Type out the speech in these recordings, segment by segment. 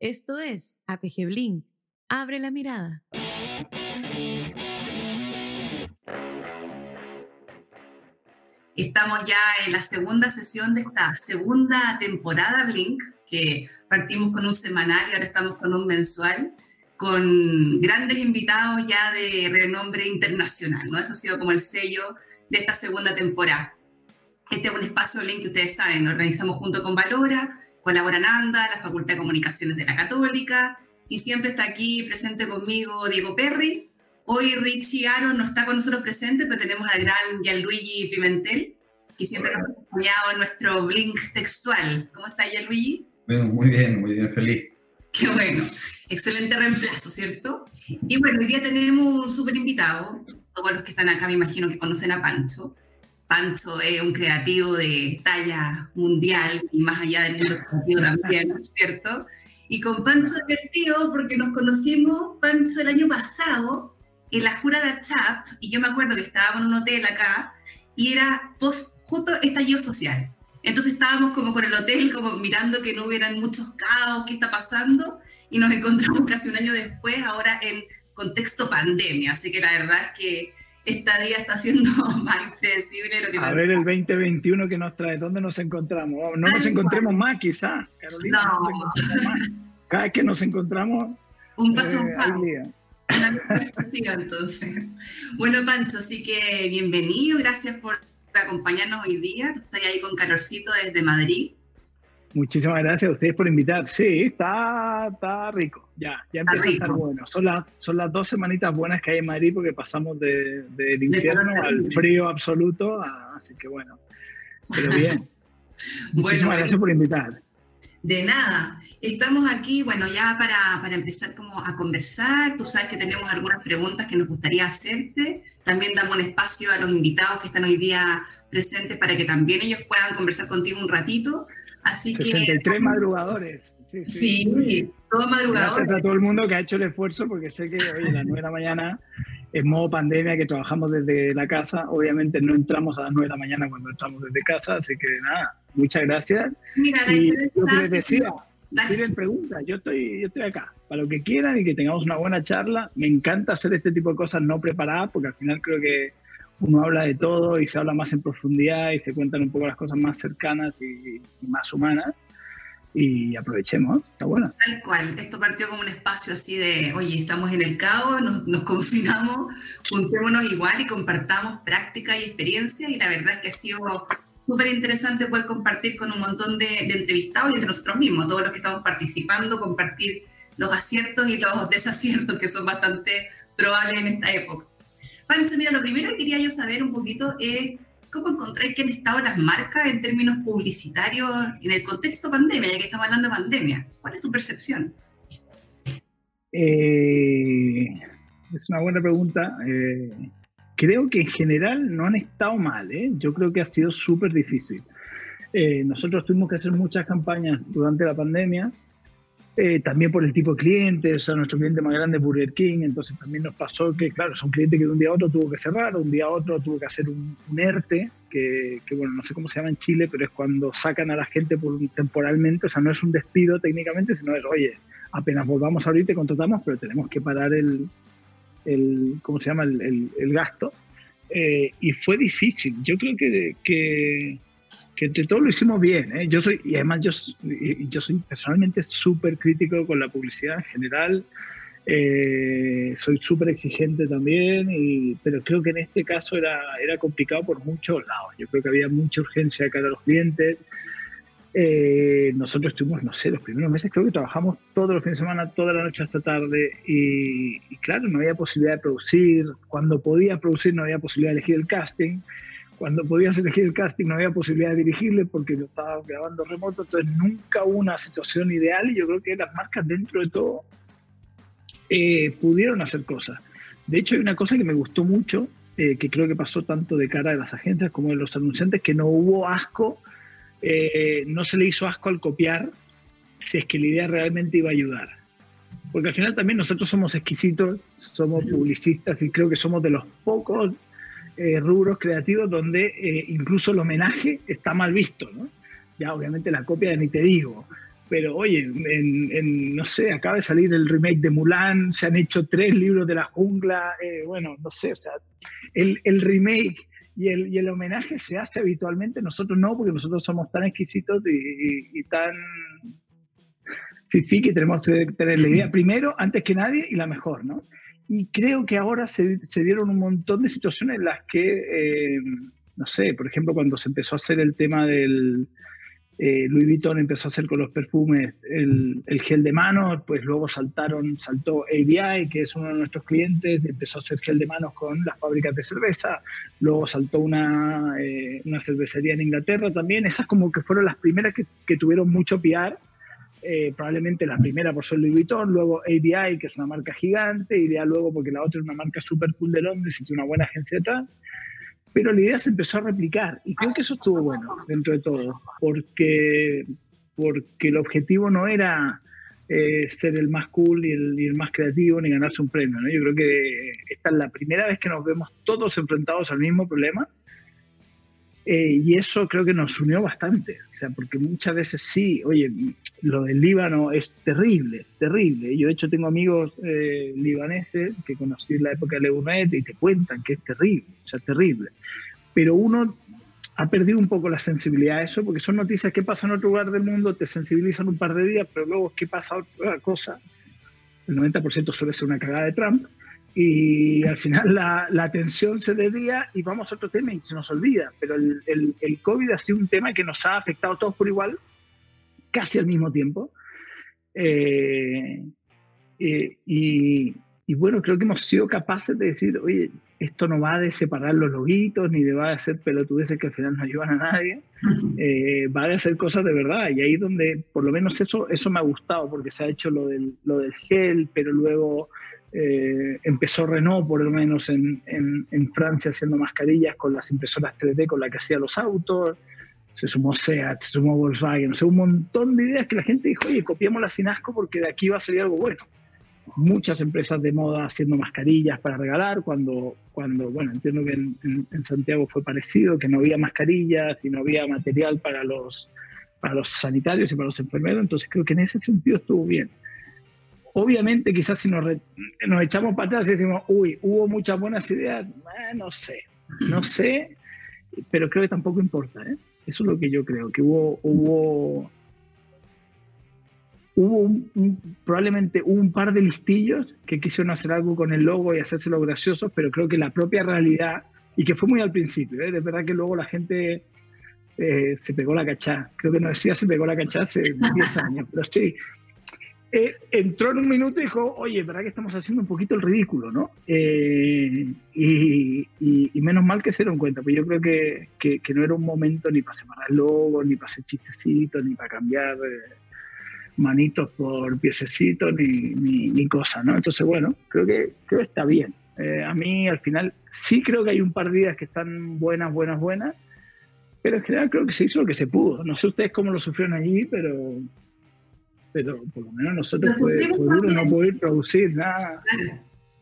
Esto es APG Blink. Abre la mirada. Estamos ya en la segunda sesión de esta segunda temporada Blink, que partimos con un semanal y ahora estamos con un mensual, con grandes invitados ya de renombre internacional, ¿no? Eso ha sido como el sello de esta segunda temporada. Este es un espacio Blink que ustedes saben, lo organizamos junto con Valora, colaboran ANDA, la Facultad de Comunicaciones de la Católica, y siempre está aquí presente conmigo Diego Perry, Hoy Richie Aaron no está con nosotros presente, pero tenemos al gran Gianluigi Pimentel, que siempre nos ha acompañado en nuestro Blink textual. ¿Cómo está Gianluigi? Muy bien, muy bien, feliz. Qué bueno, excelente reemplazo, ¿cierto? Y bueno, hoy día tenemos un súper invitado, todos los que están acá me imagino que conocen a Pancho. Pancho es un creativo de talla mundial y más allá del mundo creativo también, ¿cierto? Y con Pancho divertido porque nos conocimos, Pancho, el año pasado, en la Jura de Chap, y yo me acuerdo que estábamos en un hotel acá, y era post, justo estallido social. Entonces estábamos como con el hotel, como mirando que no hubieran muchos caos, qué está pasando, y nos encontramos casi un año después, ahora en contexto pandemia. Así que la verdad es que esta día está siendo más impredecible. Lo que a ver el 2021 que nos trae, ¿dónde nos encontramos? No nos encontremos más, quizá, Carolina. No. más. Cada vez que nos encontramos... Un paso eh, un paso entonces. Bueno, Pancho, así que bienvenido, gracias por acompañarnos hoy día. Estás ahí con calorcito desde Madrid. Muchísimas gracias a ustedes por invitar. Sí, está, está rico. Ya, ya empieza a estar bueno. Son las, son las dos semanitas buenas que hay en Madrid porque pasamos del de, invierno al frío absoluto. así que bueno, pero bien. Muchísimas gracias por invitar. De nada. Estamos aquí, bueno, ya para, para, empezar como a conversar. Tú sabes que tenemos algunas preguntas que nos gustaría hacerte. También damos un espacio a los invitados que están hoy día presentes para que también ellos puedan conversar contigo un ratito. Así 63 que, madrugadores. Sí, sí, sí todos madrugadores. Gracias a todo el mundo que ha hecho el esfuerzo, porque sé que hoy a las 9 de la mañana, en modo pandemia, que trabajamos desde la casa, obviamente no entramos a las 9 de la mañana cuando entramos desde casa, así que nada, muchas gracias. Mira, y lo que les decía, tienen preguntas, yo estoy, yo estoy acá, para lo que quieran y que tengamos una buena charla. Me encanta hacer este tipo de cosas no preparadas, porque al final creo que uno habla de todo y se habla más en profundidad y se cuentan un poco las cosas más cercanas y, más humanas. Y aprovechemos, está bueno. Tal cual, esto partió como un espacio así de, oye, estamos en el cabo, nos, nos confinamos, juntémonos igual y compartamos práctica y experiencia y la verdad es que ha sido súper interesante poder compartir con un montón de, entrevistados y de nosotros mismos, todos los que estamos participando, compartir los aciertos y los desaciertos que son bastante probables en esta época. Pancho, mira, lo primero que quería yo saber un poquito es cómo encontráis que han estado las marcas en términos publicitarios en el contexto pandemia, ya que estamos hablando de pandemia. ¿Cuál es tu percepción? Eh, es una buena pregunta. Eh, creo que en general no han estado mal, ¿eh? yo creo que ha sido súper difícil. Eh, nosotros tuvimos que hacer muchas campañas durante la pandemia, eh, también por el tipo de clientes, o sea, nuestro cliente más grande es Burger King, entonces también nos pasó que, claro, es un cliente que de un día a otro tuvo que cerrar, un día a otro tuvo que hacer un, ERTE, que, que, bueno, no sé cómo se llama en Chile, pero es cuando sacan a la gente por, temporalmente, o sea, no es un despido técnicamente, sino es, oye, apenas volvamos a abrir te contratamos, pero tenemos que parar el, el, ¿cómo se llama? el, el, gasto. Eh, y fue difícil. Yo creo que, que, que todo lo hicimos bien. ¿eh? Yo soy, y además yo, yo soy personalmente súper crítico con la publicidad en general. Eh, soy súper exigente también, y, pero creo que en este caso era, era complicado por muchos lados. Yo creo que había mucha urgencia de cara a los clientes. Eh, nosotros estuvimos, no sé, los primeros meses creo que trabajamos todos los fines de semana, toda la noche hasta tarde y, claro, no había posibilidad de producir. Cuando podías producir no había posibilidad de elegir el casting. Cuando podías elegir el casting no había posibilidad de dirigirle porque lo estaba grabando remoto. Entonces nunca hubo una situación ideal y yo creo que las marcas dentro de todo eh, pudieron hacer cosas. De hecho hay una cosa que me gustó mucho, eh, que creo que pasó tanto de cara de las agencias como de los anunciantes, que no hubo asco eh, no se le hizo asco al copiar si es que la idea realmente iba a ayudar. Porque al final también nosotros somos exquisitos, somos publicistas y creo que somos de los pocos eh, rubros creativos donde eh, incluso el homenaje está mal visto. ¿no? Ya obviamente la copia ni te digo, pero oye, en, no sé, acaba de salir el remake de Mulan, se han hecho tres libros de la jungla, eh, bueno, no sé, o sea, el, el remake y el, y el, homenaje se hace habitualmente, nosotros no, porque nosotros somos tan exquisitos y, tan fifi que tenemos que tener la idea primero, antes que nadie, y la mejor, ¿no? Y creo que ahora se, dieron un montón de situaciones en las que, eh, no sé, por ejemplo, cuando se empezó a hacer el tema del eh, Louis Vuitton empezó a hacer con los perfumes el, gel de manos, pues luego saltaron, saltó ABI, que es uno de nuestros clientes, empezó a hacer gel de manos con las fábricas de cerveza, luego saltó una, eh, una cervecería en Inglaterra también, esas como que fueron las primeras que, que tuvieron mucho PR, eh, probablemente la primera por ser Louis Vuitton, luego ABI, que es una marca gigante, y ya luego porque la otra es una marca super cool de Londres y tiene una buena agencia detrás pero la idea se empezó a replicar y creo que eso estuvo bueno dentro de todo, porque, porque el objetivo no era eh, ser el más cool y el, más creativo ni ganarse un premio. ¿no? Yo creo que esta es la primera vez que nos vemos todos enfrentados al mismo problema eh, y eso creo que nos unió bastante, o sea, porque muchas veces sí, oye, lo del Líbano es terrible, terrible. Yo de hecho tengo amigos eh, libaneses que conocí en la época de Leunet y te cuentan que es terrible, o sea, terrible. Pero uno ha perdido un poco la sensibilidad a eso, porque son noticias que pasan en otro lugar del mundo, te sensibilizan un par de días, pero luego, ¿qué pasa otra cosa? El 90% suele ser una cagada de Trump y al final la, la, tensión se desvía y vamos a otro tema y se nos olvida. Pero el, el, el, COVID ha sido un tema que nos ha afectado a todos por igual, casi al mismo tiempo. Eh, eh, y, y, bueno, creo que hemos sido capaces de decir, oye, esto no va de separar los loguitos ni de va de hacer pelotudeces que al final no ayudan a nadie, eh, va de hacer cosas de verdad. Y ahí donde, por lo menos eso, eso me ha gustado, porque se ha hecho lo del, lo del gel, pero luego eh, empezó Renault, por lo menos en, en, Francia, haciendo mascarillas con las impresoras 3D con las que hacía los autos. Se sumó SEAT, se sumó Volkswagen, o sea, un montón de ideas que la gente dijo, oye, copiémosla sin asco porque de aquí va a salir algo bueno. Muchas empresas de moda haciendo mascarillas para regalar, cuando, cuando bueno, entiendo que en, en Santiago fue parecido, que no había mascarillas y no había material para los, para los sanitarios y para los enfermeros, entonces creo que en ese sentido estuvo bien. Obviamente, quizás si nos, nos echamos para atrás y decimos, uy, hubo muchas buenas ideas, eh, no sé, no sé, pero creo que tampoco importa. ¿eh? Eso es lo que yo creo, que hubo, hubo, hubo un, probablemente un par de listillos que quisieron hacer algo con el logo y hacérselo graciosos, pero creo que la propia realidad, y que fue muy al principio, ¿eh? de verdad que luego la gente eh, se pegó la cachá. Creo que no decía se pegó la cachá hace 10 años, pero sí, eh, entró en un minuto y dijo, oye, ¿verdad que estamos haciendo un poquito el ridículo, no? Eh, y, menos mal que se dieron cuenta, pero yo creo que, que, no era un momento ni para separar logos, ni para hacer chistecitos, ni para cambiar eh, manitos por piececitos, ni, ni, cosas, ¿no? Entonces, bueno, creo que, creo que está bien. a mí, al final, sí creo que hay un par de días que están buenas, buenas, buenas, pero en general creo que se hizo lo que se pudo. No sé ustedes cómo lo sufrieron allí, pero pero por lo menos nosotros fue, duro no poder producir nada.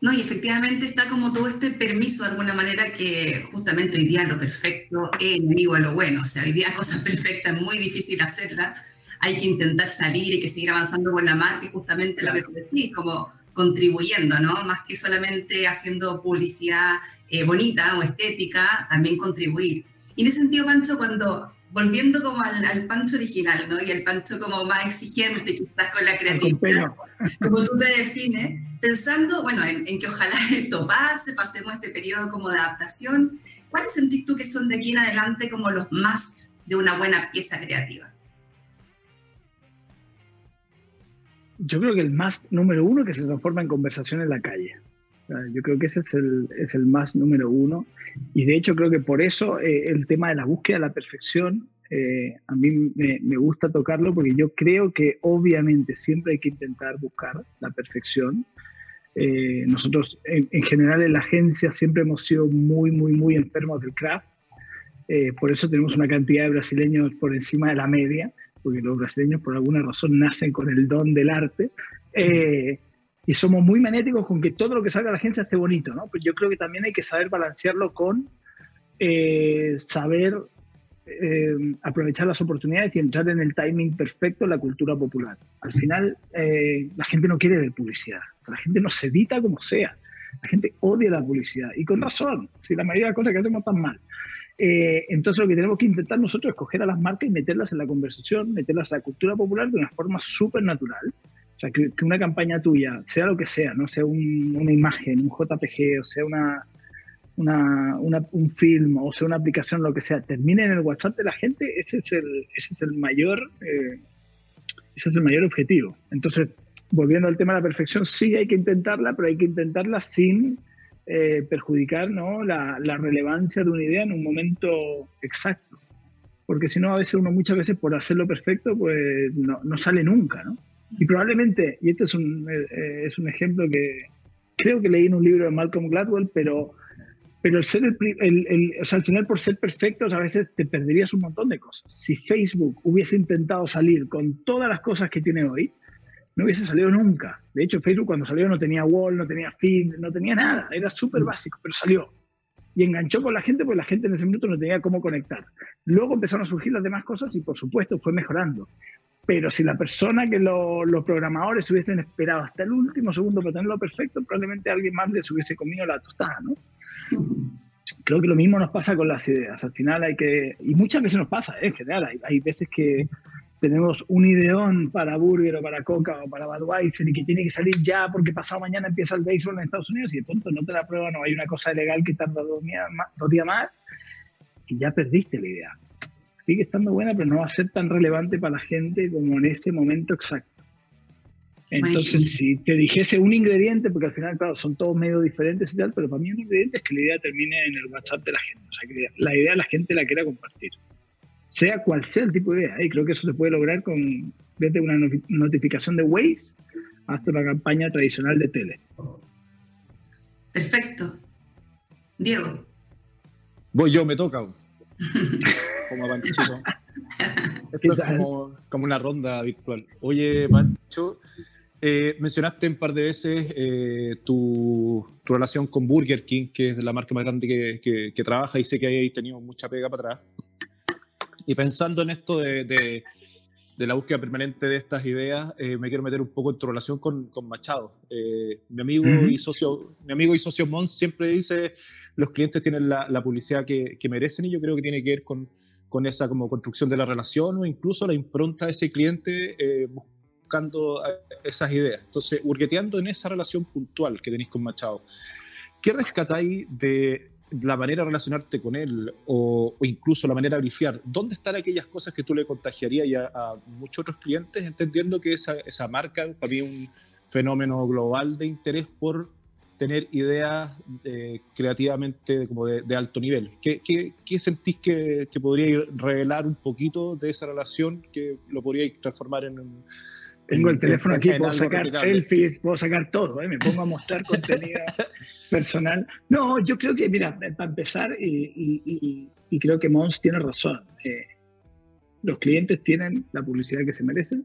No, y efectivamente está como todo este permiso de alguna manera que justamente hoy día lo perfecto es enemigo a lo bueno. O sea, hoy día cosas perfectas es muy difícil hacerlas. Hay que intentar salir y que seguir avanzando con la marca y justamente lo que decís, como contribuyendo, ¿no? Más que solamente haciendo publicidad eh, bonita o estética, también contribuir. Y en ese sentido, Pancho, cuando volviendo como al, Pancho original, ¿no? Y el Pancho como más exigente quizás con la creatividad, como tú te defines, pensando, bueno, en, que ojalá esto pase, pasemos este periodo como de adaptación, ¿cuáles sentís tú que son de aquí en adelante como los más de una buena pieza creativa? Yo creo que el más número uno que se transforma en conversación en la calle. Yo creo que ese es el, es el más número uno. Y de hecho creo que por eso eh, el tema de la búsqueda de la perfección, eh, a mí me, me, gusta tocarlo porque yo creo que obviamente siempre hay que intentar buscar la perfección. Eh, nosotros en, en, general en la agencia siempre hemos sido muy, muy, muy enfermos del craft. por eso tenemos una cantidad de brasileños por encima de la media, porque los brasileños por alguna razón nacen con el don del arte y somos muy magnéticos con que todo lo que salga de la agencia esté bonito, ¿no? Pues yo creo que también hay que saber balancearlo con eh, saber eh, aprovechar las oportunidades y entrar en el timing perfecto en la cultura popular. Al final, eh, la gente no quiere ver publicidad. la gente nos evita como sea. La gente odia la publicidad. Y con razón, si la mayoría de las cosas que hacemos están mal. Eh, entonces lo que tenemos que intentar nosotros es coger a las marcas y meterlas en la conversación, meterlas a la cultura popular de una forma súper natural. O sea, que, una campaña tuya, sea lo que sea, no sea una imagen, un JPG, o sea una, un film, o sea una aplicación, lo que sea, termine en el WhatsApp de la gente, ese es el, ese es el mayor... Eh, ese es el mayor objetivo. Entonces, volviendo al tema de la perfección, sí hay que intentarla, pero hay que intentarla sin eh, perjudicar ¿no? la, relevancia de una idea en un momento exacto. Porque si no, a veces uno muchas veces por hacerlo perfecto, pues no, no sale nunca. ¿no? Y probablemente, y este es un, eh, es un ejemplo que creo que leí en un libro de Malcolm Gladwell, pero, pero el ser el, el, o sea, al final por ser perfectos a veces te perderías un montón de cosas. Si Facebook hubiese intentado salir con todas las cosas que tiene hoy, no hubiese salido nunca. De hecho, Facebook cuando salió no tenía wall, no tenía feed, no tenía nada, era súper básico, pero salió. Y enganchó con la gente porque la gente en ese minuto no tenía cómo conectar. Luego empezaron a surgir las demás cosas y por supuesto fue mejorando. Pero si la persona que los programadores hubiesen esperado hasta el último segundo para tenerlo perfecto, probablemente alguien más les hubiese comido la tostada, ¿no? Creo que lo mismo nos pasa con las ideas. Al final hay que, y muchas veces nos pasa, ¿eh? en general, hay, hay veces que tenemos un ideón para Burger o para Coca o para Budweiser y que tiene que salir ya porque pasado mañana empieza el béisbol en Estados Unidos y de pronto no te la prueban o hay una cosa ilegal que tarda dos días más y ya perdiste la idea. Sigue estando buena, pero no va a ser tan relevante para la gente como en ese momento exacto. Entonces, si te dijese un ingrediente, porque al final, claro, son todos medio diferentes y tal, pero para mí un ingrediente es que la idea termine en el WhatsApp de la gente. O sea, que la idea la gente la quiera compartir sea cual sea el tipo de idea. Y creo que eso se puede lograr con desde una notificación de Waze hasta una campaña tradicional de tele. Perfecto. Diego. Voy yo, me toca. como Panchito. Esto es como, una ronda virtual. Oye, Pancho, eh, mencionaste un par de veces eh, tu, tu, relación con Burger King, que es la marca más grande que, que, que trabaja, y sé que hay tenido mucha pega para atrás. Y pensando en esto de, de, la búsqueda permanente de estas ideas, eh, me quiero meter un poco en tu relación con, con Machado. Eh, mi, amigo y socio, mi amigo y socio Mons siempre dice, los clientes tienen la, la publicidad que, que, merecen y yo creo que tiene que ver con, con, esa como construcción de la relación o incluso la impronta de ese cliente eh, buscando esas ideas. Entonces, hurgueteando en esa relación puntual que tenéis con Machado, ¿qué rescatáis de la manera de relacionarte con él o, incluso la manera de brifiar, ¿dónde están aquellas cosas que tú le contagiarías a, muchos otros clientes, entendiendo que esa, esa marca para mí es un fenómeno global de interés por tener ideas eh, creativamente como de, alto nivel. ¿Qué, qué, qué sentís que, que podría revelar un poquito de esa relación que lo podría transformar en un tengo el teléfono aquí, puedo sacar selfies, puedo sacar todo, ¿eh? me pongo a mostrar contenido personal. No, yo creo que, mira, para empezar, y, creo que Mons tiene razón, eh, los clientes tienen la publicidad que se merecen,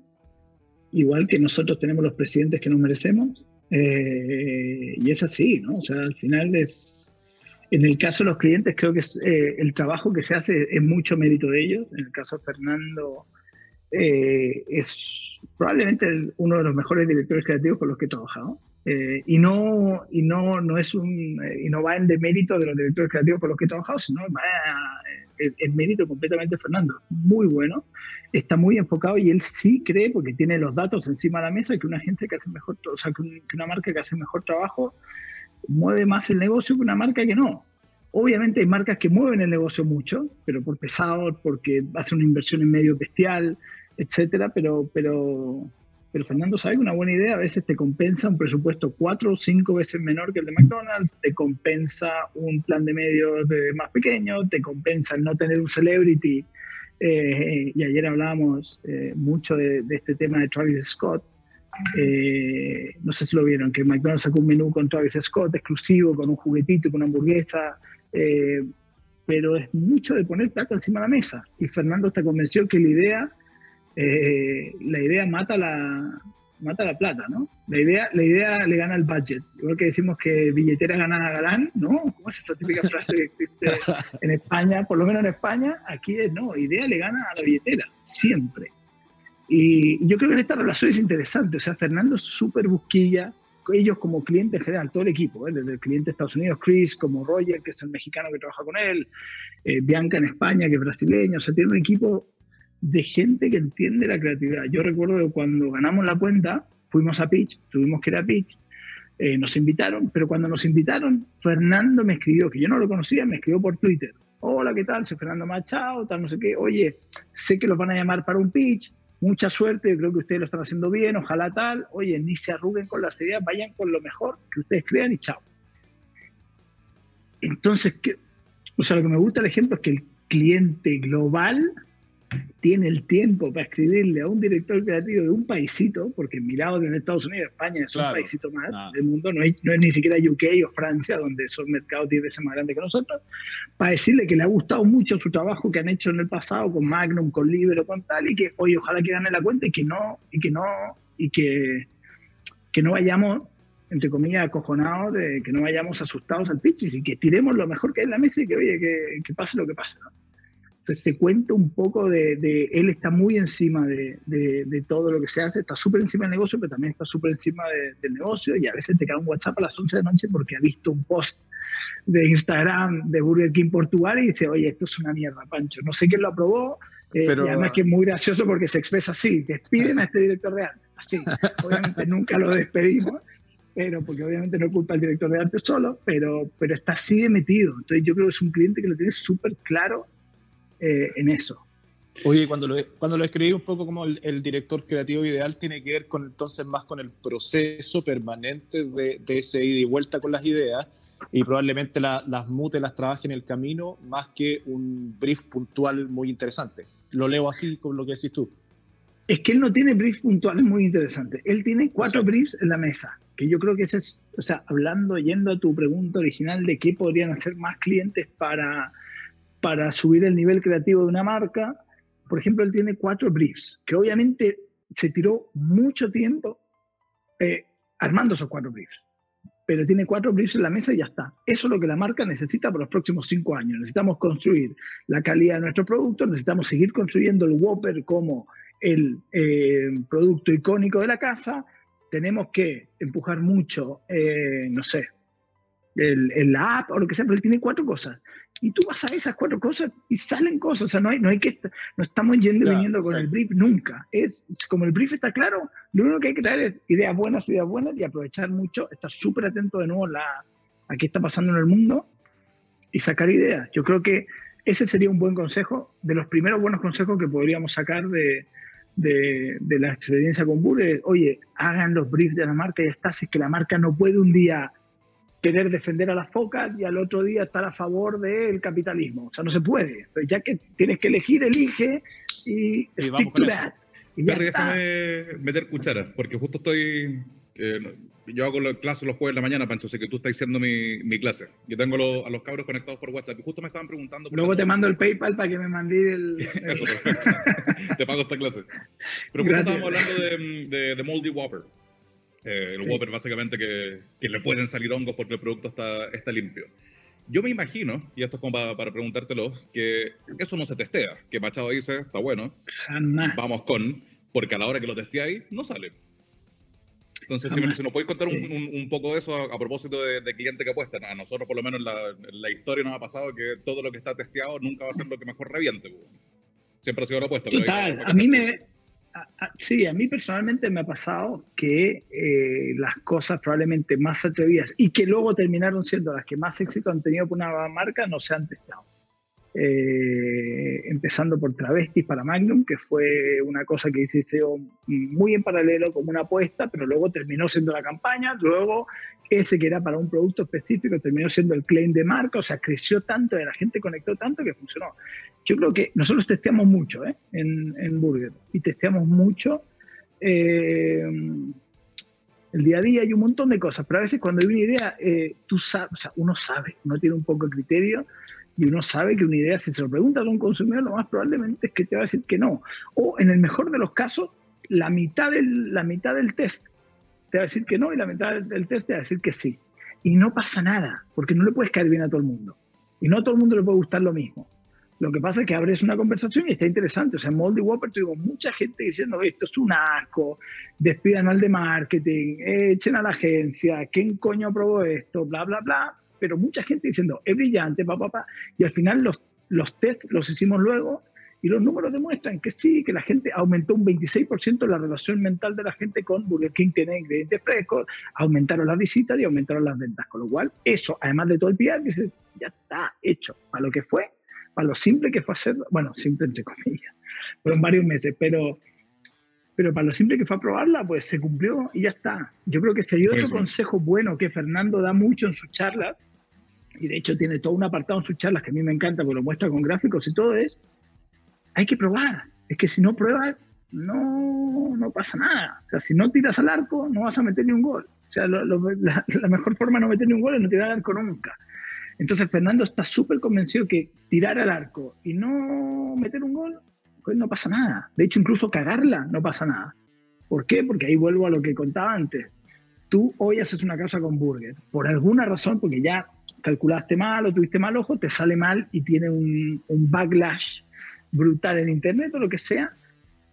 igual que nosotros tenemos los presidentes que nos merecemos, eh, y es así, ¿no? O sea, al final es... En el caso de los clientes, creo que es, el trabajo que se hace es mucho mérito de ellos. En el caso de Fernando, eh, es probablemente uno de los mejores directores creativos con los que he trabajado. Eh, y no, y no, no, es un, eh, y no va en demérito de los directores creativos con los que he trabajado, sino va en, mérito completamente de Fernando. Muy bueno, está muy enfocado y él sí cree, porque tiene los datos encima de la mesa, que una agencia que hace mejor, o sea, que, una marca que hace mejor trabajo mueve más el negocio que una marca que no. Obviamente hay marcas que mueven el negocio mucho, pero por pesado, porque hacen una inversión en medio bestial, etcétera, pero, pero, Fernando sabe una buena idea a veces te compensa un presupuesto cuatro o cinco veces menor que el de McDonald's, te compensa un plan de medios más pequeño, te compensa no tener un celebrity. Eh, y ayer hablábamos eh, mucho de, este tema de Travis Scott. Eh, no sé si lo vieron, que McDonald's sacó un menú con Travis Scott exclusivo, con un juguetito, con una hamburguesa. pero es mucho de poner plata encima de la mesa. Y Fernando está convencido que la idea la idea mata la, mata la plata, ¿no? La idea, la idea le gana el budget. Igual que decimos que billetera gana a galán, ¿no? ¿Cómo es esa típica frase que existe en España? Por lo menos en España, aquí es, no, idea le gana a la billetera, siempre. Y yo creo que esta relación es interesante. O sea, Fernando es súper busquilla, ellos como cliente en general, todo el equipo, ¿eh? desde el cliente de Estados Unidos, Chris, como Roger, que es el mexicano que trabaja con él, eh, Bianca en España, que es brasileño, o sea, tiene un equipo de gente que entiende la creatividad. Yo recuerdo que cuando ganamos la cuenta, fuimos a Pitch, tuvimos que ir a Pitch, eh, nos invitaron, pero cuando nos invitaron, Fernando me escribió, que yo no lo conocía, me escribió por Twitter. Hola, ¿qué tal? Soy Fernando Machado, tal, no sé qué. Oye, sé que los van a llamar para un pitch, mucha suerte, creo que ustedes lo están haciendo bien, ojalá tal. Oye, ni se arruguen con las ideas, vayan con lo mejor que ustedes crean y chao. Entonces, o sea, lo que me gusta el ejemplo es que el cliente global tiene el tiempo para escribirle a un director creativo de un paísito, porque mirado desde Estados Unidos, España es un paísito más del mundo, no es, no es, ni siquiera UK o Francia, donde son mercados 10 veces más grandes que nosotros, para decirle que le ha gustado mucho su trabajo que han hecho en el pasado con Magnum, con Libero, con tal, y que, oye, ojalá que gane la cuenta y que no, y que no, y que, que no vayamos entre comillas, acojonados de que no vayamos asustados al pitch y que tiremos lo mejor que hay en la mesa y que, oye, que, que pase lo que pase. ¿no? Entonces te cuento un poco de, de él está muy encima de, de, de, todo lo que se hace, está súper encima del negocio, pero también está súper encima del negocio y a veces te cae un WhatsApp a las 11 de la noche porque ha visto un post de Instagram de Burger King Portugal y dice, oye, esto es una mierda, Pancho, no sé quién lo aprobó, eh, pero... y además que es muy gracioso porque se expresa así, despiden a este director real, así, obviamente nunca lo despedimos, pero porque obviamente no culpa al director de arte solo, pero, pero está así de metido. Entonces yo creo que es un cliente que lo tiene súper claro eh, en eso. Oye, cuando lo, cuando lo escribí un poco como el, el, director creativo ideal, tiene que ver con entonces más con el proceso permanente de, de ese ida y vuelta con las ideas y probablemente la, las mute, las trabaje en el camino más que un brief puntual muy interesante. Lo leo así con lo que decís tú. Es que él no tiene briefs puntuales muy interesantes. Él tiene cuatro o sea, briefs en la mesa, que yo creo que ese es, o sea, hablando, yendo a tu pregunta original de qué podrían hacer más clientes para, para subir el nivel creativo de una marca, por ejemplo, él tiene cuatro briefs, que obviamente se tiró mucho tiempo eh, armando esos cuatro briefs, pero tiene cuatro briefs en la mesa y ya está. Eso es lo que la marca necesita para los próximos cinco años. Necesitamos construir la calidad de nuestro producto, necesitamos seguir construyendo el Whopper como el eh, producto icónico de la casa, tenemos que empujar mucho, eh, no sé, el, el, la app o lo que sea, pero él tiene cuatro cosas. Y tú vas a esas cuatro cosas y salen cosas. O sea, no, hay, no hay que, no estamos yendo y viniendo con sí. el brief nunca. Es, como el brief está claro, lo único que hay que traer es ideas buenas, ideas buenas y aprovechar mucho, estar súper atento de nuevo la, a qué está pasando en el mundo y sacar ideas. Yo creo que ese sería un buen consejo, de los primeros buenos consejos que podríamos sacar de, de, de, la experiencia con Burger, oye, hagan los briefs de la marca y ya está, si es que la marca no puede un día querer defender a las focas y al otro día estar a favor del capitalismo. O sea, no se puede. Pero ya que tienes que elegir, elige y, y stick to that. Y Perry, déjame meter cuchara, porque justo estoy... Eh, yo hago la clase los jueves de la mañana, Pancho, sé que tú estás haciendo mi, mi clase. Yo tengo lo, a los cabros conectados por WhatsApp y justo me estaban preguntando... Luego te mando el PayPal para que me mandé el... el... Eso, perfecto. te pago esta clase. Pero justo estábamos hablando de, de, de Moldy Whopper. Eh, el sí. Whopper básicamente que, que, le pueden salir hongos porque el producto está, está limpio. Yo me imagino, y esto es como para, para, preguntártelo, que eso no se testea, que Machado dice, está bueno, Jamás. vamos con, porque a la hora que lo testea no sale. Entonces, si, si, nos podéis contar sí. un, un, un, poco de eso a, a propósito de, de, cliente que apuestan, a nosotros por lo menos la, la, historia nos ha pasado que todo lo que está testeado nunca va a ser lo que mejor reviente. Siempre ha sido lo opuesto. Total, a mí me, sí, a mí personalmente me ha pasado que eh, las cosas probablemente más atrevidas y que luego terminaron siendo las que más éxito han tenido por una marca no se han testado. Eh, empezando por Travestis para Magnum, que fue una cosa que hice SEO muy en paralelo como una apuesta, pero luego terminó siendo la campaña, luego ese que era para un producto específico terminó siendo el claim de marca, o sea, creció tanto, la gente conectó tanto que funcionó. Yo creo que nosotros testeamos mucho ¿eh? en, Burger y testeamos mucho eh, el día a día y un montón de cosas, pero a veces cuando hay una idea, eh, tú sabes, o sea, uno sabe, uno tiene un poco de criterio y uno sabe que una idea, si se lo preguntas a un consumidor, lo más probablemente es que te va a decir que no. O en el mejor de los casos, la mitad, del, la mitad del test te va a decir que no y la mitad del test te va a decir que sí. Y no pasa nada, porque no le puedes caer bien a todo el mundo. Y no a todo el mundo le puede gustar lo mismo. Lo que pasa es que abres una conversación y está interesante. O sea, en Moldy Whopper tuvimos mucha gente diciendo esto es un asco, despidan al de marketing, echen a la agencia, ¿quién coño aprobó esto? Bla, bla, bla. Pero mucha gente diciendo es brillante, papá, papá. Y al final los, los tests los hicimos luego y los números demuestran que sí, que la gente aumentó un 26% la relación mental de la gente con Burger King tiene ingredientes frescos, aumentaron las visitas y aumentaron las ventas. Con lo cual, eso, además de todo el PR, dice, ya está hecho. Para lo que fue, para lo simple que fue hacerlo, bueno, simple entre comillas, fueron varios meses, pero, pero para lo simple que fue aprobarla, pues se cumplió y ya está. Yo creo que si hay otro consejo bueno que Fernando da mucho en sus charlas, y de hecho tiene todo un apartado en sus charlas que a mí me encanta porque lo muestra con gráficos y todo, es hay que probar. Es que si no pruebas, no, no pasa nada. O sea, si no tiras al arco, no vas a meter ni un gol. O sea, la, mejor forma de no meter ni un gol es no tirar al arco nunca. Entonces Fernando está súper convencido que tirar al arco y no meter un gol, pues no pasa nada. De hecho, incluso cagarla no pasa nada. ¿Por qué? Porque ahí vuelvo a lo que contaba antes. Tú hoy haces una casa con burger. Por alguna razón, porque ya calculaste mal o tuviste mal ojo, te sale mal y tiene un, un backlash brutal en Internet o lo que sea,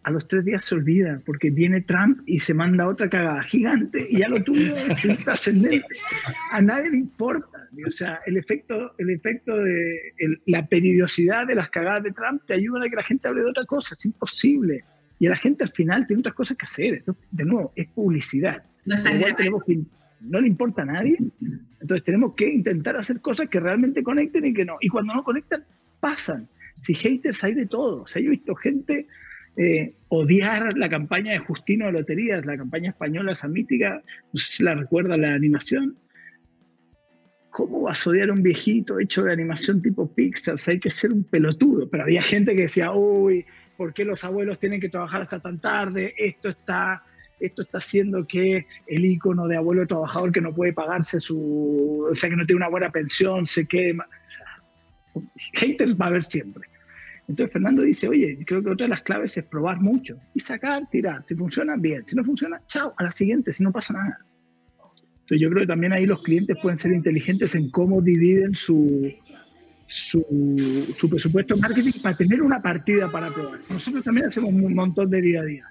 a los tres días se olvida, porque viene Trump y se manda otra cagada gigante y ya lo tuyo es trascendente. A nadie le importa. O sea, el efecto, el efecto de la periodicidad de las cagadas de Trump te ayuda a que la gente hable de otra cosa. Es imposible. Y a la gente al final tiene otras cosas que hacer. de nuevo, es publicidad. No, no le importa a nadie. Entonces tenemos que intentar hacer cosas que realmente conecten y que no. Y cuando no conectan, pasan si haters hay de todo. O sea, yo he visto gente eh, odiar la campaña de Justino de Loterías, la campaña española, esa mítica, no sé si la recuerda la animación. ¿Cómo vas a odiar a un viejito hecho de animación tipo Pixar? O sea, hay que ser un pelotudo. Pero había gente que decía, uy, ¿por qué los abuelos tienen que trabajar hasta tan tarde? Esto está, esto está haciendo que el icono de abuelo trabajador que no puede pagarse su, o sea, que no tiene una buena pensión, se quede. O sea, haters va a haber siempre. Entonces Fernando dice, oye, creo que otra de las claves es probar mucho y sacar, tirar. Si funciona, bien. Si no funciona, chao, a la siguiente, si no pasa nada. Entonces yo creo que también ahí los clientes pueden ser inteligentes en cómo dividen su, su, su presupuesto en marketing para tener una partida para probar. Nosotros también hacemos un montón de día a día.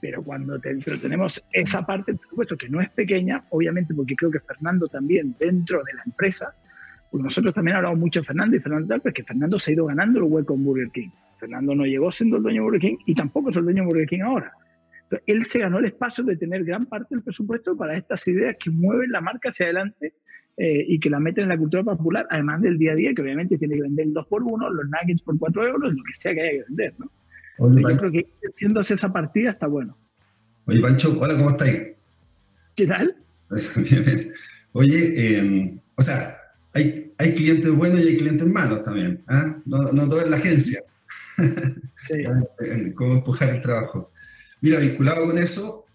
Pero cuando tenemos esa parte del presupuesto que no es pequeña, obviamente porque creo que Fernando también dentro de la empresa porque nosotros también hablamos mucho de Fernando y Fernando tal, porque Fernando se ha ido ganando el hueco en Burger King. Fernando no llegó siendo el dueño de Burger King y tampoco es el dueño de Burger King ahora. él se ganó el espacio de tener gran parte del presupuesto para estas ideas que mueven la marca hacia adelante eh, y que la meten en la cultura popular, además del día a día, que obviamente tiene que vender el 2 por 1 los nuggets por 4 euros, lo que sea que haya que vender. ¿no? yo creo que haciéndose esa partida está bueno. Oye, Pancho, hola, ¿cómo estáis? ¿Qué tal? Oye, eh, o sea, hay, hay clientes buenos y hay clientes malos también. ¿ah? No, no todo es la agencia. Sí. Cómo empujar el trabajo. Mira, vinculado con eso.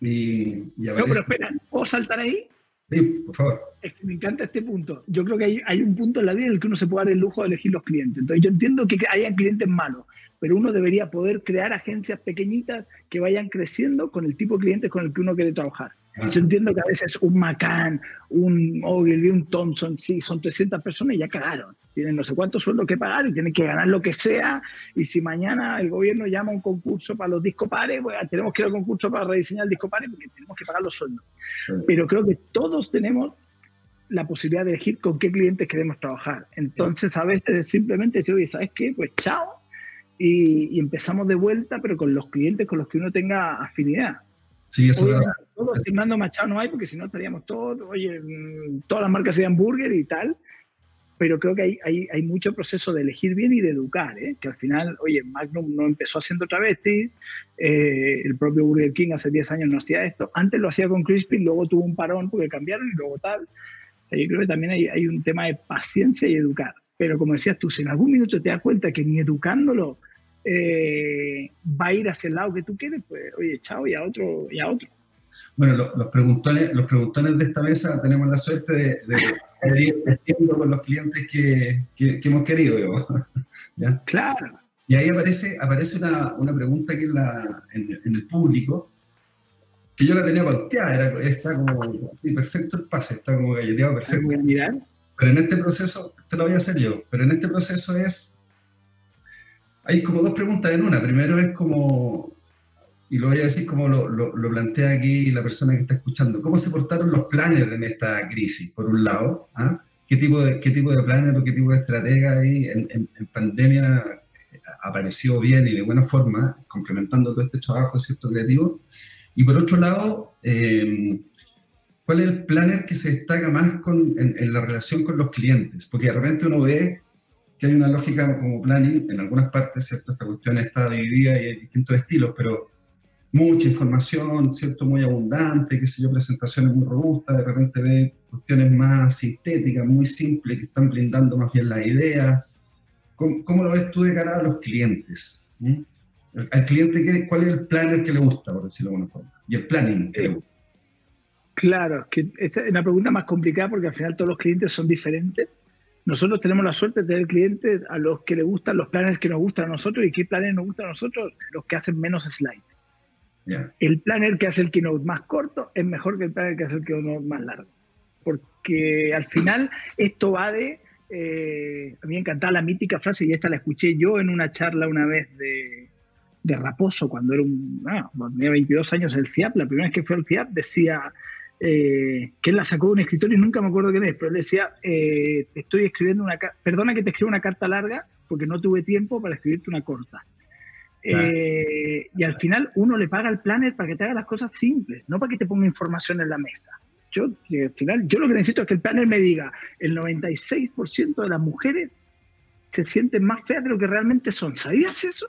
Y, No, pero espera, ¿puedo saltar ahí? Sí, por favor. Es que me encanta este punto. Yo creo que hay, hay, un punto en la vida en el que uno se puede dar el lujo de elegir los clientes. Entonces, yo entiendo que hayan clientes malos, pero uno debería poder crear agencias pequeñitas que vayan creciendo con el tipo de clientes con el que uno quiere trabajar. Yo entiendo que a veces un McCann, un Ogilvy, un Thompson, sí, son 300 personas y ya cagaron. Tienen no sé cuántos sueldos que pagar y tienen que ganar lo que sea. Y si mañana el gobierno llama a un concurso para los discopares, bueno, tenemos que ir al concurso para rediseñar el disco porque tenemos que pagar los sueldos. Pero creo que todos tenemos la posibilidad de elegir con qué clientes queremos trabajar. Entonces, a veces simplemente decir, oye, ¿sabes qué? Pues chao. Y, y empezamos de vuelta, pero con los clientes con los que uno tenga afinidad. Sí, eso es Todos Fernando Machado no hay porque si no estaríamos todos, oye, mm, todas las marcas de hamburguer y tal, pero creo que hay, hay, hay, mucho proceso de elegir bien y de educar, ¿eh? que al final, oye, Magnum no empezó haciendo travesti, eh, el propio Burger King hace 10 años no hacía esto, antes lo hacía con Crispin, luego tuvo un parón porque cambiaron y luego tal. yo creo que también hay, hay un tema de paciencia y educar, pero como decías tú, si en algún minuto te das cuenta que ni educándolo eh, va a ir hacia el lado que tú quieres, pues oye, chao y a otro. Y a otro. Bueno, los, preguntones, los preguntones de esta mesa tenemos la suerte de, de, ir con los clientes que, que, hemos querido. Claro. Y ahí aparece, aparece una, una pregunta que en, la, en, el público, que yo la tenía era, está como perfecto el pase, está como galleteado perfecto. Pero en este proceso, te lo voy a hacer yo, pero en este proceso es, hay como dos preguntas en una. Primero es como, y lo voy a decir como lo, lo, plantea aquí la persona que está escuchando, ¿cómo se portaron los planners en esta crisis? Por un lado, ¿ah? ¿Qué tipo de, qué tipo de planner o qué tipo de estratega ahí en, en, pandemia apareció bien y de buena forma, complementando todo este trabajo cierto creativo? Y por otro lado, eh, ¿cuál es el planner que se destaca más con, en, en, la relación con los clientes? Porque de repente uno ve que hay una lógica como planning en algunas partes, ¿cierto? Esta cuestión está dividida y hay distintos estilos, pero mucha información, ¿cierto? Muy abundante, qué sé yo, presentaciones muy robustas, de repente ve cuestiones más sintéticas, muy simples, que están brindando más bien la idea. ¿Cómo, lo ves tú de cara a los clientes? ¿Mm? Al cliente, ¿cuál es el planner que le gusta, por decirlo de alguna forma? Y el planning que le gusta. Claro, que es una pregunta más complicada porque al final todos los clientes son diferentes. Nosotros tenemos la suerte de tener clientes a los que le gustan los planners que nos gustan a nosotros y qué planes nos gustan a nosotros, los que hacen menos slides. El planner que hace el keynote más corto es mejor que el planner que hace el keynote más largo. Porque al final esto va de... Eh, a mí me encantaba la mítica frase y esta la escuché yo en una charla una vez de, de Raposo cuando era un... Ah, tenía 22 años el FIAP. La primera vez que fue al FIAP decía... Eh, que él la sacó de un escritorio y nunca me acuerdo quién es, pero él decía, eh, estoy escribiendo una perdona que te escriba una carta larga porque no tuve tiempo para escribirte una corta. Eh, y al final uno le paga al planner para que te haga las cosas simples, no para que te ponga información en la mesa. Yo, al final, yo lo que necesito es que el planner me diga, el 96% de las mujeres se sienten más feas de lo que realmente son. ¿Sabías eso?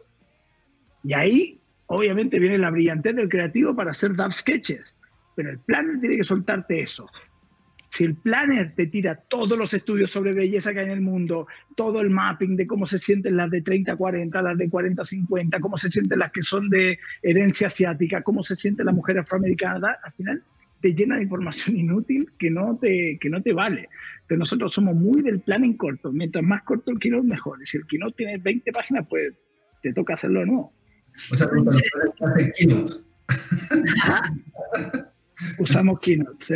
Y ahí, obviamente, viene la brillantez del creativo para hacer dub sketches. Pero el planner tiene que soltarte eso. Si el planner te tira todos los estudios sobre belleza que hay en el mundo, todo el mapping de cómo se sienten las de 30-40, las de 40-50, cómo se sienten las que son de herencia asiática, cómo se siente la mujer afroamericana, al final te llena de información inútil que no te, que no te vale. Entonces nosotros somos muy del planning corto. Mientras más corto el keynote, mejor. Si el keynote tiene 20 páginas, pues te toca hacerlo de nuevo. O sea, keynote. Usamos Keynote,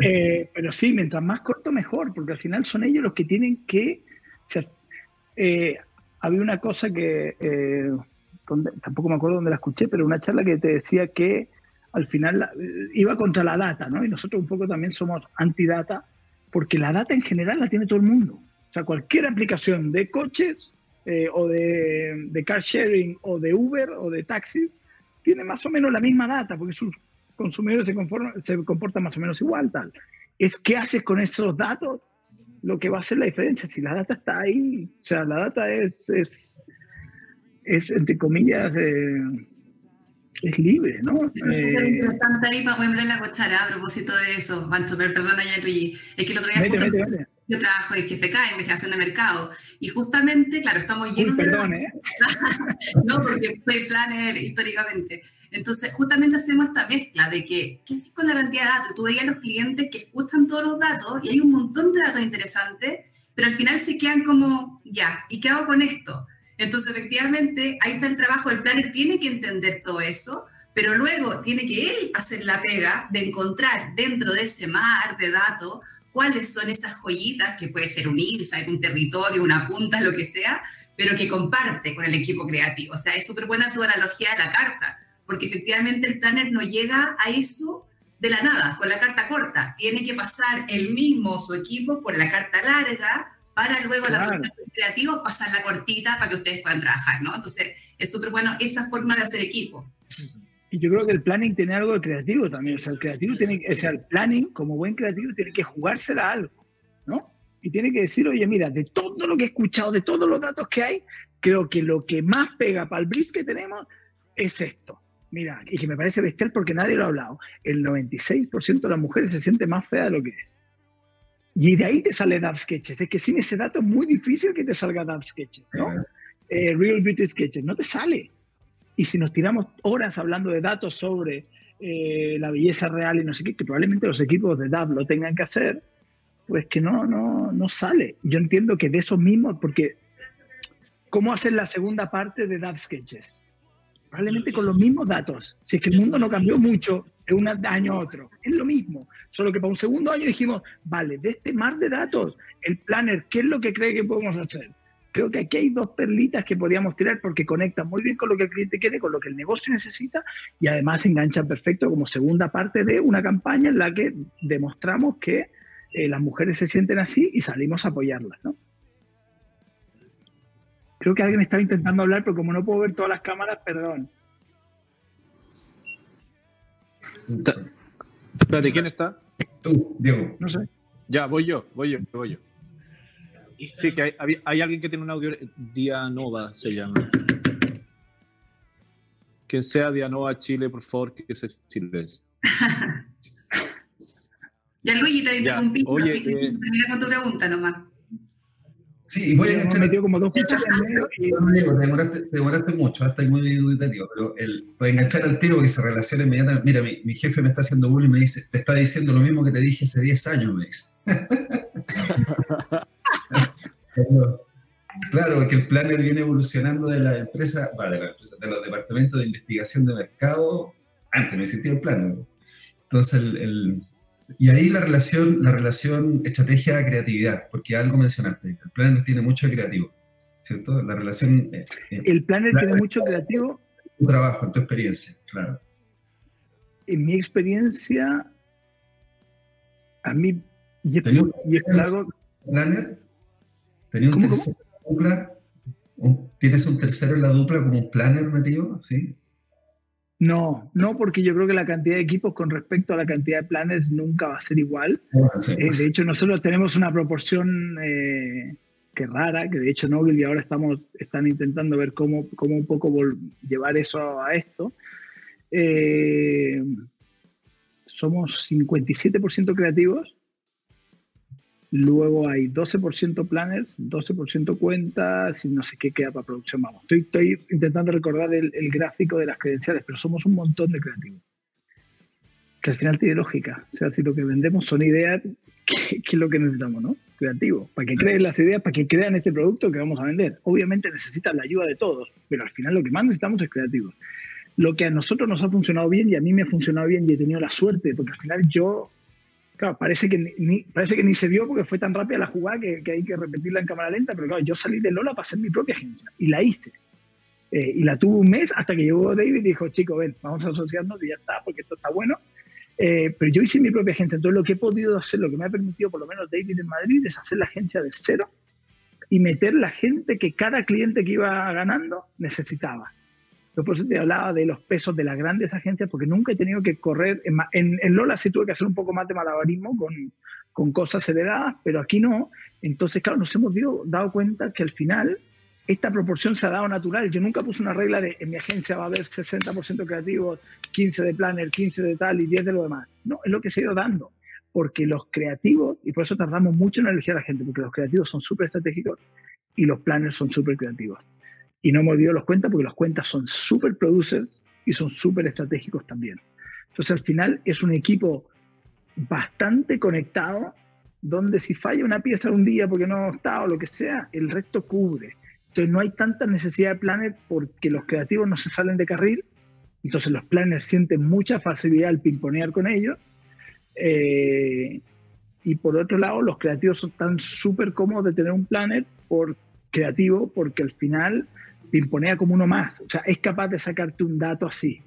eh, pero sí, mientras más corto, mejor, porque al final son ellos los que tienen que... Eh, había una cosa que, eh, tampoco me acuerdo dónde la escuché, pero una charla que te decía que al final iba contra la data, ¿no? Y nosotros un poco también somos anti-data, porque la data en general la tiene todo el mundo. O sea, cualquier aplicación de coches o de, de, car sharing o de Uber o de taxi tiene más o menos la misma data, porque sus consumidores se, se comportan más o menos igual, tal. Es qué haces con esos datos lo que va a hacer la diferencia. Si la data está ahí, o sea, la data es, es, es entre comillas, eh, es libre, ¿no? Es súper eh, interesante ahí para meter la cuchara a propósito de eso, Pancho, perdona ya, Es que el otro día yo trabajo en GFK, investigación de mercado, y justamente, claro, estamos llenos perdón, ¿eh? no, porque soy planner históricamente. Entonces, justamente hacemos esta mezcla de que, ¿qué es con la cantidad de datos? Tú veías a los clientes que escuchan todos los datos y hay un montón de datos interesantes, pero al final se quedan como, ya, ¿y qué hago con esto? Entonces, efectivamente, ahí está el trabajo. El planner tiene que entender todo eso, pero luego tiene que él hacer la pega de encontrar dentro de ese mar de datos cuáles son esas joyitas, que puede ser un insight, un territorio, una punta, lo que sea, pero que comparte con el equipo creativo. O sea, es súper buena tu analogía de la carta, porque efectivamente el planner no llega a eso de la nada, con la carta corta. Tiene que pasar el mismo su equipo por la carta larga para luego la la creativo pasar la cortita para que ustedes puedan trabajar, ¿no? Entonces, es súper bueno esa forma de hacer equipo. Y yo creo que el planning tiene algo de creativo también. O sea, el creativo tiene, o sea, el planning, como buen creativo, tiene que jugársela a algo, ¿no? Y tiene que decir, oye, mira, de todo lo que he escuchado, de todos los datos que hay, creo que lo que más pega para el brief que tenemos es esto. Mira, y que me parece bestial porque nadie lo ha hablado. El 96% de las mujeres se siente más fea de lo que es. Y de ahí te sale Dab Sketches. Es que sin ese dato es muy difícil que te salga Dab Sketches, ¿no? Eh, Real Beauty Sketches. No te sale. Y si nos tiramos horas hablando de datos sobre eh, la belleza real y no sé qué, que probablemente los equipos de DAB lo tengan que hacer, pues que no, no, no sale. Yo entiendo que de esos mismos, porque ¿cómo hacer la segunda parte de Dab Sketches? Probablemente con los mismos datos. Si es que el mundo no cambió mucho de un año a otro, es lo mismo. Solo que para un segundo año dijimos, vale, de este mar de datos, el planner, ¿qué es lo que cree que podemos hacer? Creo que aquí hay dos perlitas que podríamos tirar porque conectan muy bien con lo que el cliente quiere, con lo que el negocio necesita y además enganchan perfecto como segunda parte de una campaña en la que demostramos que eh, las mujeres se sienten así y salimos a apoyarlas. ¿no? Creo que alguien estaba intentando hablar, pero como no puedo ver todas las cámaras, perdón. Espérate, ¿quién está? Tú, Diego. No sé. Ya, voy yo, voy yo, voy yo. Sí, que hay, hay, alguien que tiene un audio. Dianova se llama. Quien sea Dianova Chile, por favor, que se silencie. ya, Luigi, te interrumpí. Oye, así que eh, termina con tu pregunta nomás. Sí, y voy a enganchar. metido como dos medio. Y... Te demoraste, te demoraste mucho, hasta muy duditario, pero el, para enganchar al tiro y se relaciona inmediatamente. Mira, mi, mi, jefe me está haciendo bullying y me dice: Te está diciendo lo mismo que te dije hace 10 años, me dice. Claro, porque el planner viene evolucionando de la empresa, vale, de, de los departamentos de investigación de mercado, antes no existía el planner. Entonces, el, y ahí la relación, la relación estrategia-creatividad, porque algo mencionaste, el planner tiene mucho creativo, ¿cierto? La relación... Eh, eh, el planner tiene mucho creativo. Tu trabajo, en tu experiencia, claro. En mi experiencia, a mí, y es, y es algo... ¿Planner? ¿Tenía un tercero en la dupla? ¿Tienes un tercero en la dupla como un planner metido? ¿Sí? No, no, porque yo creo que la cantidad de equipos con respecto a la cantidad de planners nunca va a ser igual. Ah, eh, de hecho, nosotros tenemos una proporción eh, que rara, que de hecho Nobel y ahora estamos, están intentando ver cómo, cómo un poco llevar eso a esto. Eh, somos 57% creativos Luego hay 12% planners, 12% cuentas y no sé qué queda para producción. Vamos, estoy, estoy intentando recordar el, gráfico de las credenciales, pero somos un montón de creativos. Que al final tiene lógica. O sea, si lo que vendemos son ideas, ¿qué, es lo que necesitamos, no? Creativos. Para que creen las ideas, para que crean este producto que vamos a vender. Obviamente necesitan la ayuda de todos, pero al final lo que más necesitamos es creativos. Lo que a nosotros nos ha funcionado bien y a mí me ha funcionado bien y he tenido la suerte, porque al final yo Claro, parece que ni, parece que ni se vio porque fue tan rápida la jugada que, hay que repetirla en cámara lenta, pero claro, yo salí de Lola para hacer mi propia agencia y la hice. Eh, y la tuve un mes hasta que llegó David y dijo, chico, ven, vamos a asociarnos y ya está, porque esto está bueno. Eh, pero yo hice mi propia agencia, entonces lo que he podido hacer, lo que me ha permitido por lo menos David en Madrid, es hacer la agencia de cero y meter la gente que cada cliente que iba ganando necesitaba. Yo por eso te hablaba de los pesos de las grandes agencias, porque nunca he tenido que correr. En, Lola sí tuve que hacer un poco más de malabarismo con, con cosas heredadas, pero aquí no. Entonces, claro, nos hemos dado cuenta que al final esta proporción se ha dado natural. Yo nunca puse una regla de en mi agencia va a haber 60% creativos, 15 de planner, 15 de tal y 10 de lo demás. No, es lo que se ha ido dando. Porque los creativos, y por eso tardamos mucho en elegir a la gente, porque los creativos son súper estratégicos y los planners son súper creativos. Y no hemos olvidado los cuentas porque los cuentas son super producers y son súper estratégicos también. Entonces al final es un equipo bastante conectado donde si falla una pieza un día porque no está o lo que sea, el resto cubre. Entonces no hay tanta necesidad de planners porque los creativos no se salen de carril, entonces los planners sienten mucha facilidad al pimponear con ellos. Eh, y por otro lado, los creativos tan súper cómodos de tener un planner por creativo porque al final te imponea como uno más. O sea, es capaz de sacarte un dato así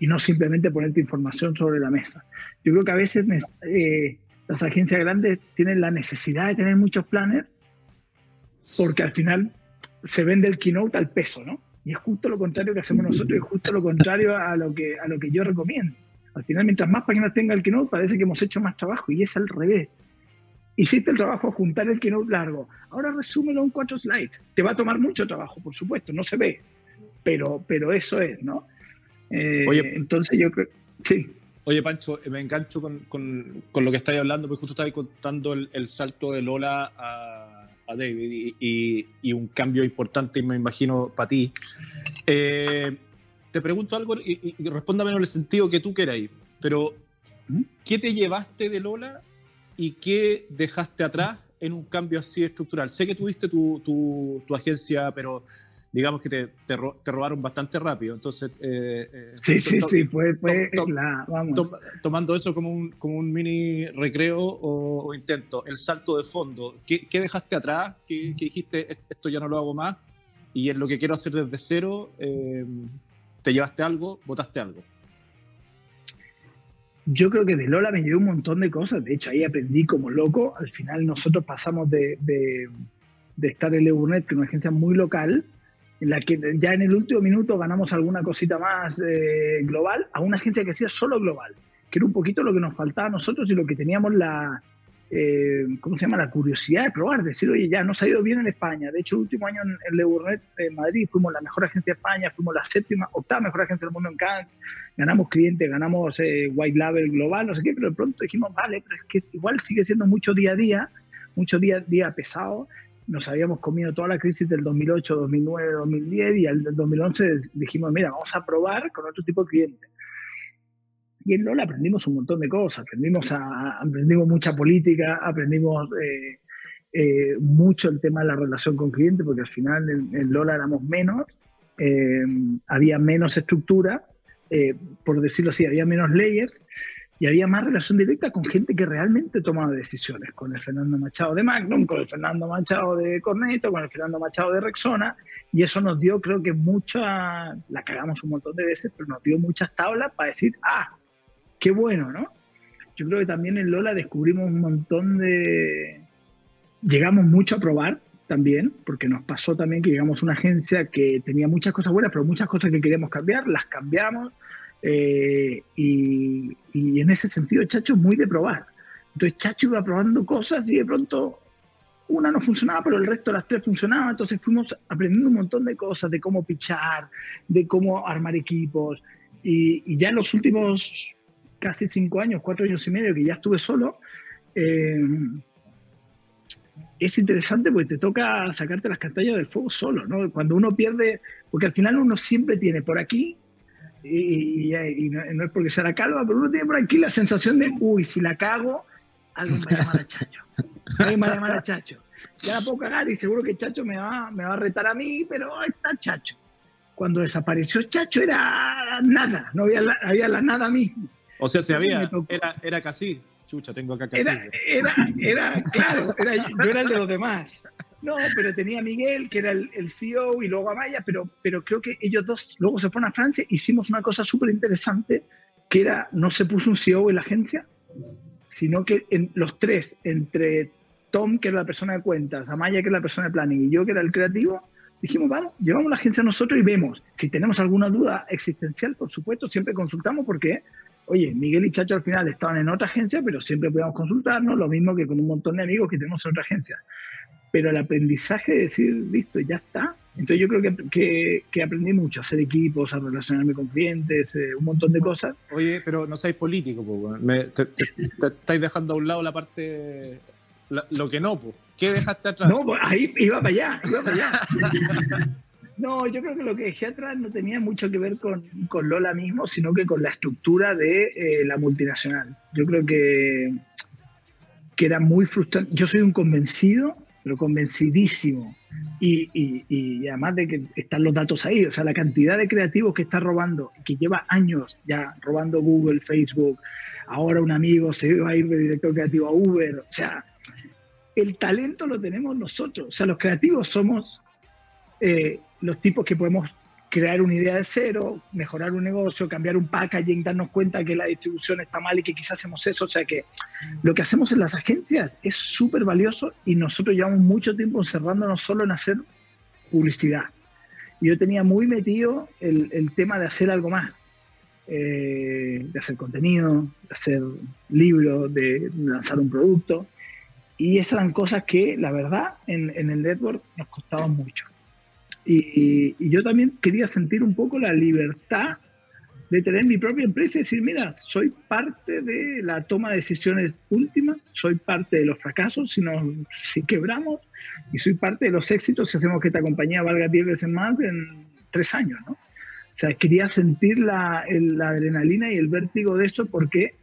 y no simplemente ponerte información sobre la mesa. Yo creo que a veces eh, las agencias grandes tienen la necesidad de tener muchos planners porque al final se vende el keynote al peso, ¿no? Y es justo lo contrario que hacemos nosotros es justo lo contrario a lo que, a lo que yo recomiendo. Al final, mientras más páginas tenga el keynote, parece que hemos hecho más trabajo y es al revés. Hiciste el trabajo de juntar el keynote largo. Ahora resúmelo en cuatro slides. Te va a tomar mucho trabajo, por supuesto, no se ve. Pero, pero eso es, ¿no? Eh, Oye, entonces yo creo. Sí. Oye, Pancho, me engancho con, con, con lo que estáis hablando, porque justo estáis contando el, el, salto de Lola a, a David y, y, un cambio importante, me imagino, para ti. Eh, te pregunto algo y, y respóndame en el sentido que tú queráis, pero ¿Mm? ¿qué te llevaste de Lola y qué dejaste atrás en un cambio así estructural? Sé que tuviste tu, tu, tu agencia, pero digamos que te, te, robaron bastante rápido. Entonces, eh, eh, sí, sí, sí, fue, fue la, vamos. tomando eso como un, como un mini recreo o, intento, el salto de fondo, ¿qué, qué dejaste atrás? ¿Qué, ¿Qué, dijiste, esto ya no lo hago más? Y es lo que quiero hacer desde cero, eh, ¿te llevaste algo? ¿Votaste algo? Yo creo que de Lola me llevé un montón de cosas. De hecho, ahí aprendí como loco. Al final nosotros pasamos de, de, de estar en Leburnet, que es una agencia muy local, en la que ya en el último minuto ganamos alguna cosita más eh, global, a una agencia que sea solo global, que era un poquito lo que nos faltaba a nosotros y lo que teníamos la, eh, ¿cómo se llama? La curiosidad de probar, de decir, oye, ya nos ha ido bien en España. De hecho, el último año en, el Leburnet en Madrid fuimos la mejor agencia de España, fuimos la séptima, octava mejor agencia del mundo en Cannes, ganamos clientes, ganamos eh, White Label global, no sé qué, pero de pronto dijimos, vale, pero es que igual sigue siendo mucho día a día, mucho día a día pesado nos habíamos comido toda la crisis del 2008, 2009, 2010 y al 2011 dijimos, mira, vamos a probar con otro tipo de clientes. Y en Lola aprendimos un montón de cosas, aprendimos, a, aprendimos mucha política, aprendimos eh, eh, mucho el tema de la relación con clientes, porque al final en, Lola éramos menos, eh, había menos estructura, por decirlo así, había menos layers, y había más relación directa con gente que realmente tomaba decisiones, con el Fernando Machado de Magnum, con el Fernando Machado de Corneto, con el Fernando Machado de Rexona, y eso nos dio, creo que mucha, la cagamos un montón de veces, pero nos dio muchas tablas para decir, ah, qué bueno, ¿no? Yo creo que también en Lola descubrimos un montón de... Llegamos mucho a probar también, porque nos pasó también que llegamos a una agencia que tenía muchas cosas buenas, pero muchas cosas que queríamos cambiar, las cambiamos, eh, y, en ese sentido Chacho muy de probar. Entonces Chacho iba probando cosas y de pronto una no funcionaba, pero el resto de las tres funcionaba. Entonces fuimos aprendiendo un montón de cosas, de cómo pichar, de cómo armar equipos. Y, ya en los últimos casi cinco años, cuatro años y medio que ya estuve solo, eh, es interesante porque te toca sacarte las cantallas del fuego solo, ¿no? Cuando uno pierde, porque al final uno siempre tiene por aquí y, no, es porque sea la calva, pero uno tiene por aquí la sensación de, uy, si la cago, alguien me va a llamar a Chacho. Alguien me va a llamar a Chacho. Ya la puedo cagar y seguro que Chacho me va, me va a retar a mí, pero está Chacho. Cuando desapareció Chacho era nada, no había la, había la nada mismo. O sea, se había, era, era casi, chucha, tengo acá casi. Era, era, era claro, era, yo era el de los demás. No, pero tenía a Miguel, que era el, CEO, y luego a Maya, pero, pero creo que ellos dos luego se fueron a Francia. Hicimos una cosa súper interesante, que era, no se puso un CEO en la agencia, sino que en, los tres, entre Tom, que era la persona de cuentas, Amaya, que era la persona de planning, y yo, que era el creativo, dijimos, vamos, llevamos la agencia nosotros y vemos. Si tenemos alguna duda existencial, por supuesto, siempre consultamos porque, oye, Miguel y Chacho al final estaban en otra agencia, pero siempre podíamos consultarnos, lo mismo que con un montón de amigos que tenemos en otra agencia pero el aprendizaje de decir, listo, ya está. Entonces yo creo que, que, aprendí mucho, a hacer equipos, a relacionarme con clientes, eh, un montón de cosas. Oye, pero no seáis político, pues, me, te, estáis dejando a un lado la parte, lo que no, pues. ¿Qué dejaste atrás? No, pues ahí iba para allá, iba para allá. No, yo creo que lo que dejé atrás no tenía mucho que ver con, con Lola mismo, sino que con la estructura de eh, la multinacional. Yo creo que, que era muy frustrante. Yo soy un convencido pero convencidísimo. Y, y, además de que están los datos ahí, o sea, la cantidad de creativos que está robando, que lleva años ya robando Google, Facebook, ahora un amigo se va a ir de director creativo a Uber, o sea, el talento lo tenemos nosotros, o sea, los creativos somos eh, los tipos que podemos crear una idea de cero, mejorar un negocio, cambiar un packaging, darnos cuenta que la distribución está mal y que quizás hacemos eso. O sea que lo que hacemos en las agencias es súper valioso y nosotros llevamos mucho tiempo encerrándonos solo en hacer publicidad. yo tenía muy metido el, tema de hacer algo más, eh, de hacer contenido, de hacer libros, de lanzar un producto. Y esas eran cosas que, la verdad, en, en el network nos costaban mucho. Y, yo también quería sentir un poco la libertad de tener mi propia empresa y decir, mira, soy parte de la toma de decisiones últimas, soy parte de los fracasos si, si quebramos y soy parte de los éxitos si hacemos que esta compañía valga 10 veces más en tres años, ¿no? O sea, quería sentir la, la adrenalina y el vértigo de eso porque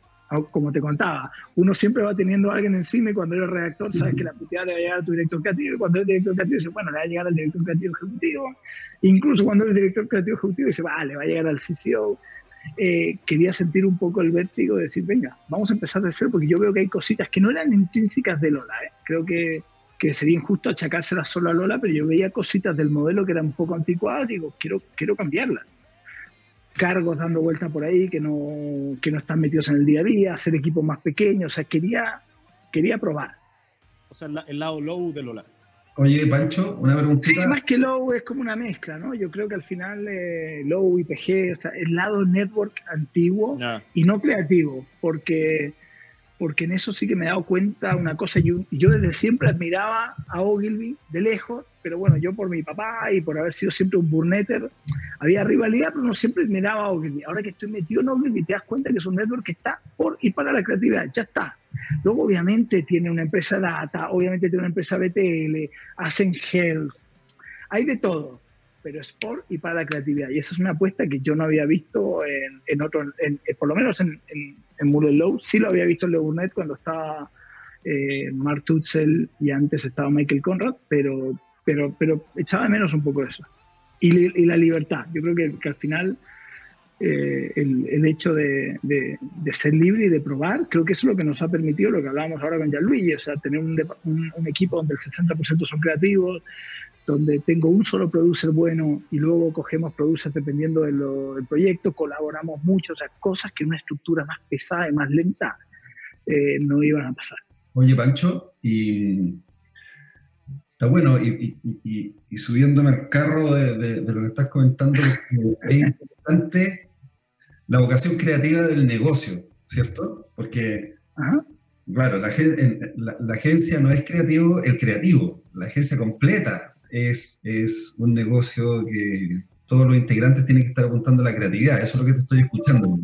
como te contaba, uno siempre va teniendo a alguien encima y cuando eres redactor sabes que la puteada le va a llegar a tu director creativo y cuando eres director creativo dice, bueno, le va a llegar al director creativo ejecutivo. Incluso cuando eres director creativo ejecutivo dice, va, le va a llegar al CCO. Eh, quería sentir un poco el vértigo de decir, venga, vamos a empezar de cero porque yo veo que hay cositas que no eran intrínsecas de Lola. ¿eh? Creo que, que sería injusto achacárselas solo a Lola, pero yo veía cositas del modelo que eran un poco anticuadas y digo, quiero, quiero cambiarlas cargos dando vuelta por ahí que no, que no están metidos en el día a día, hacer equipos más pequeños, o sea, quería, quería probar. O sea, el lado low de Lola. Oye, Pancho, una preguntita. Sí, más que low es como una mezcla, ¿no? Yo creo que al final eh, low, IPG, o sea, el lado network antiguo y no creativo, porque porque en eso sí que me he dado cuenta una cosa, yo, yo desde siempre admiraba a Ogilvy de lejos, pero bueno, yo por mi papá y por haber sido siempre un burneter, había rivalidad, pero no siempre admiraba a Ogilvy. Ahora que estoy metido en Ogilvy, te das cuenta que es un network que está por y para la creatividad, ya está. Luego obviamente tiene una empresa data, obviamente tiene una empresa BTL, hacen health, hay de todo pero es por y para la creatividad. Y esa es una apuesta que yo no había visto en, en otro, en, por lo menos en, en, Low. Sí lo había visto en Leburnet cuando estaba eh, Mark Tutzel y antes estaba Michael Conrad, pero, pero, pero echaba de menos un poco eso. Y, y la libertad. Yo creo que, que al final eh, el, el, hecho de, de, de, ser libre y de probar, creo que eso es lo que nos ha permitido lo que hablábamos ahora con Gianluigi, o sea, tener un, un, un equipo donde el 60% son creativos, donde tengo un solo producer bueno y luego cogemos producers dependiendo del proyecto, colaboramos mucho, o sea, cosas que en una estructura más pesada y más lenta eh, no iban a pasar. Oye, Pancho, y está bueno, y, y, y subiéndome al carro de, de, de, lo que estás comentando, es importante la vocación creativa del negocio, ¿cierto? Porque, Ajá. claro, la, la, la agencia no es creativo, el creativo, la agencia completa es, es un negocio que todos los integrantes tienen que estar apuntando a la creatividad. Eso es lo que te estoy escuchando.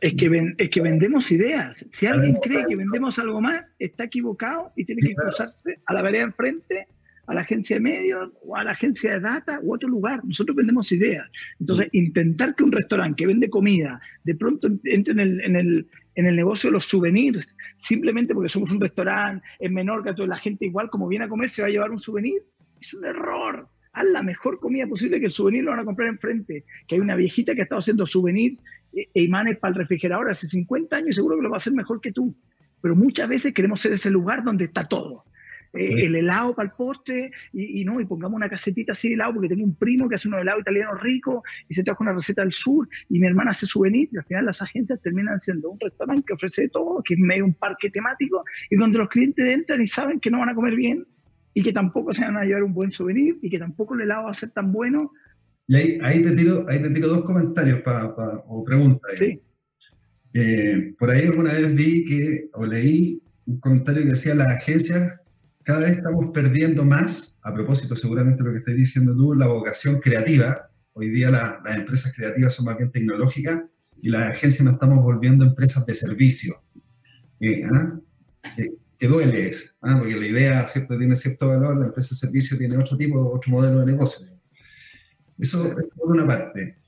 Es, que ven, es que vendemos ideas. Si alguien cree que vendemos algo más, está equivocado y tiene que cruzarse a la vereda enfrente, a la agencia de medios o a la agencia de data u otro lugar. Nosotros vendemos ideas. Entonces, intentar que un restaurante que vende comida de pronto entre en el, en el, en el negocio de los souvenirs, simplemente porque somos un restaurante en Menorca, toda la gente igual como viene a comer se va a llevar un souvenir, es un error. Haz la mejor comida posible que el souvenir lo van a comprar enfrente. Que hay una viejita que ha estado haciendo souvenirs e, e imanes para el refrigerador hace 50 años y seguro que lo va a hacer mejor que tú. Pero muchas veces queremos ser ese lugar donde está todo. Eh, el helado para el postre y, y, no, y pongamos una casetita así de helado porque tengo un primo que hace un helado italiano rico y se trajo una receta del sur y mi hermana hace souvenir y al final las agencias terminan siendo un restaurante que ofrece todo, que es medio un parque temático y donde los clientes entran y saben que no van a comer bien y que tampoco se van a llevar un buen souvenir y que tampoco el helado va a ser tan bueno. Y ahí, ahí, te, tiro, ahí te tiro dos comentarios pa, pa, o preguntas. Sí. Eh, por ahí alguna vez vi que, o leí un comentario que decía las agencias cada vez estamos perdiendo más, a propósito seguramente lo que estás diciendo tú, la vocación creativa. Hoy día la, las empresas creativas son más bien tecnológicas y las agencias nos estamos volviendo empresas de servicio. Eh, ¿ah? Que duele eso, ¿ah? porque la idea ¿cierto? tiene cierto valor, la empresa de servicio tiene otro tipo, otro modelo de negocio. Eso es por una parte.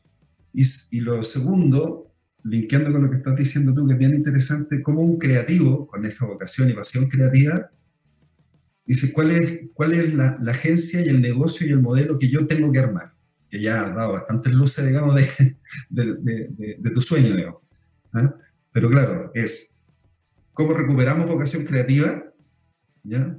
Y, y, lo segundo, linkeando con lo que estás diciendo tú, que es bien interesante, como un creativo, con esta vocación y pasión creativa, dice cuál es, cuál es la, la, agencia y el negocio y el modelo que yo tengo que armar, que ya ha dado bastantes luces, digamos, de, de, de, de tu sueño, digamos. ¿ah? Pero claro, es ¿Cómo recuperamos vocación creativa? ¿Ya?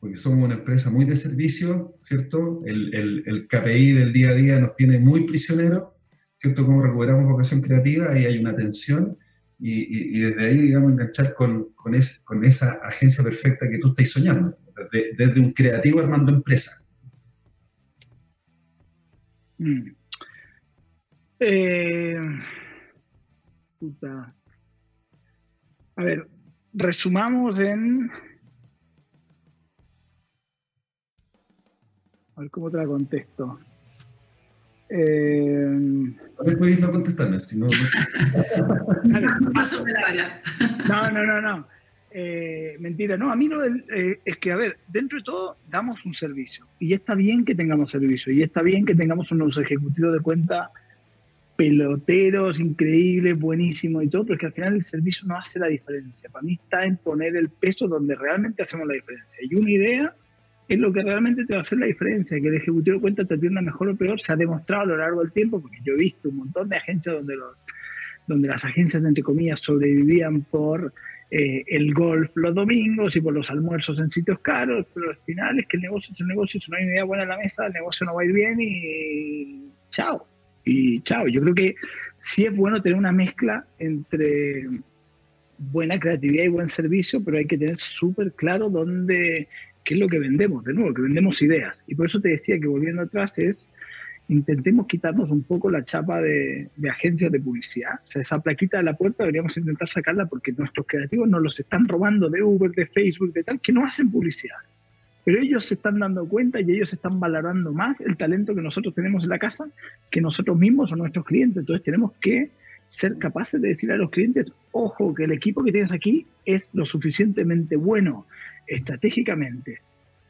Porque somos una empresa muy de servicio, ¿cierto? El, el, el KPI del día a día nos tiene muy prisioneros, ¿cierto? ¿Cómo recuperamos vocación creativa? Ahí hay una tensión y, desde ahí, digamos, enganchar con, con, es, con, esa agencia perfecta que tú estás soñando, desde, un creativo armando empresa. Mm. Eh. A ver, resumamos en... A ver cómo te la contesto. Eh... No no contestarme, sino... no, no, no, no. Eh, mentira, no, a mí no, eh, es que, a ver, dentro de todo damos un servicio y está bien que tengamos servicio y está bien que tengamos unos ejecutivos de cuenta peloteros increíbles, buenísimos y todo, pero es que al final el servicio no hace la diferencia. Para mí está en poner el peso donde realmente hacemos la diferencia. Y una idea es lo que realmente te va a hacer la diferencia, que el ejecutivo de cuenta te atienda mejor o peor, se ha demostrado a lo largo del tiempo, porque yo he visto un montón de agencias donde, los, las agencias, entre comillas, sobrevivían por eh, el golf los domingos y por los almuerzos en sitios caros, pero al final es que el negocio es el negocio, si no hay una idea buena en la mesa, el negocio no va a ir bien y chao. Y chao, yo creo que sí es bueno tener una mezcla entre buena creatividad y buen servicio, pero hay que tener súper claro dónde, qué es lo que vendemos, de nuevo, que vendemos ideas. Y por eso te decía que volviendo atrás es, intentemos quitarnos un poco la chapa de, de agencias de publicidad. O sea, esa plaquita de la puerta deberíamos intentar sacarla porque nuestros creativos nos los están robando de Uber, de Facebook, de tal, que no hacen publicidad. Pero ellos se están dando cuenta y ellos están valorando más el talento que nosotros tenemos en la casa que nosotros mismos o nuestros clientes. Entonces tenemos que ser capaces de decir a los clientes, ojo, que el equipo que tienes aquí es lo suficientemente bueno estratégicamente,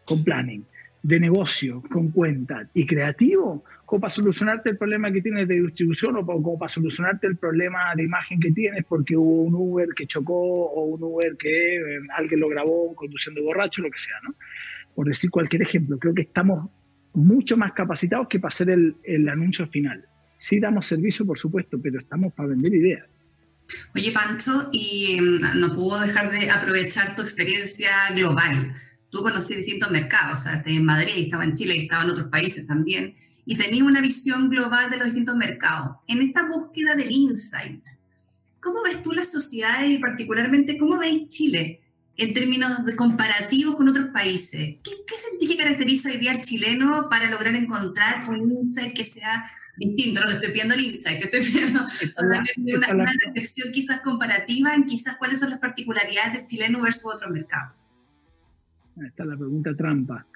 con planning, de negocio, con cuenta y creativo, como para solucionarte el problema que tienes de distribución o como para solucionarte el problema de imagen que tienes porque hubo un Uber que chocó o un Uber que eh, alguien lo grabó conduciendo borracho, lo que sea, ¿no? Por decir cualquier ejemplo, creo que estamos mucho más capacitados que para hacer el, el anuncio final. Sí damos servicio, por supuesto, pero estamos para vender ideas. Oye, Pancho, y mm, no puedo dejar de aprovechar tu experiencia global. Tú conocí distintos mercados, o sea, en Madrid, estaba en Chile, estaba en otros países también, y tenías una visión global de los distintos mercados. En esta búsqueda del insight, ¿cómo ves tú las sociedades y particularmente cómo veis Chile en términos de comparativos con otros países? ¿Qué, qué sentís que caracteriza hoy día al chileno para lograr encontrar un insight que sea distinto, no te estoy pidiendo el insight, te estoy pidiendo una, una, reflexión quizás comparativa en quizás cuáles son las particularidades del chileno versus otro mercado. Esta es la pregunta trampa.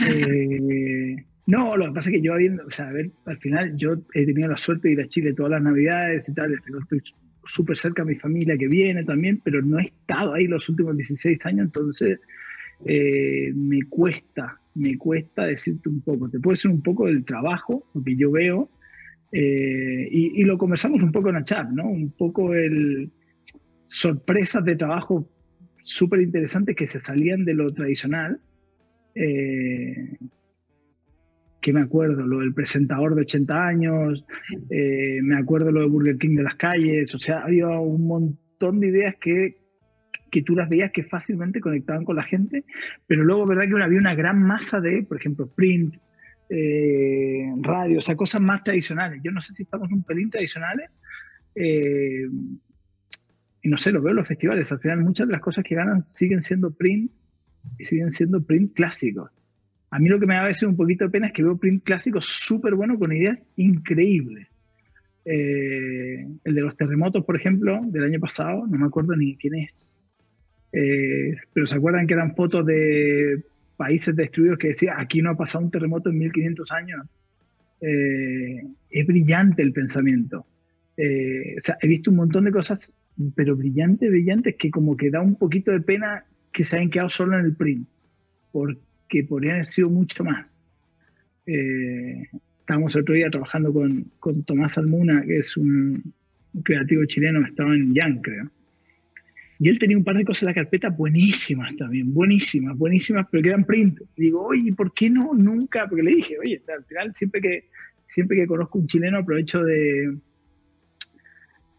eh, no, lo que pasa es que yo habiendo, o sea, a ver, al final yo he tenido la suerte de ir a Chile todas las navidades y tal, estoy súper cerca de mi familia que viene también, pero no he estado ahí los últimos 16 años, entonces eh, me cuesta, me cuesta decirte un poco. Te puede decir un poco del trabajo, lo que yo veo, eh, y, lo conversamos un poco en la chat, ¿no? Un poco el sorpresas de trabajo súper interesantes que se salían de lo tradicional. Eh, que me acuerdo, lo del presentador de 80 años, eh, me acuerdo lo de Burger King de las calles, o sea, había un montón de ideas que, que tú las veías que fácilmente conectaban con la gente, pero luego, ¿verdad? Que había una gran masa de, por ejemplo, print, eh, radio, o sea, cosas más tradicionales. Yo no sé si estamos un pelín tradicionales. Eh, y no sé, lo veo en los festivales. Al final, muchas de las cosas que ganan siguen siendo print y siguen siendo print clásicos. A mí lo que me da a veces un poquito de pena es que veo print clásicos súper buenos con ideas increíbles. Eh, el de los terremotos, por ejemplo, del año pasado, no me acuerdo ni quién es. pero se acuerdan que eran fotos de países destruidos que decía, aquí no ha pasado un terremoto en 1500 años. Eh, es brillante el pensamiento. Eh, o sea, he visto un montón de cosas, pero brillantes, brillantes, que como que da un poquito de pena que se hayan quedado solo en el print, porque podrían haber sido mucho más. Eh, estábamos otro día trabajando con, con Tomás Almuna, que es un, creativo chileno, estaba en Yang, creo. Y él tenía un par de cosas en la carpeta buenísimas también, buenísimas, buenísimas, pero que eran print. Y digo, oye, ¿por qué no nunca? Porque le dije, oye, al final siempre que, siempre que conozco un chileno aprovecho de,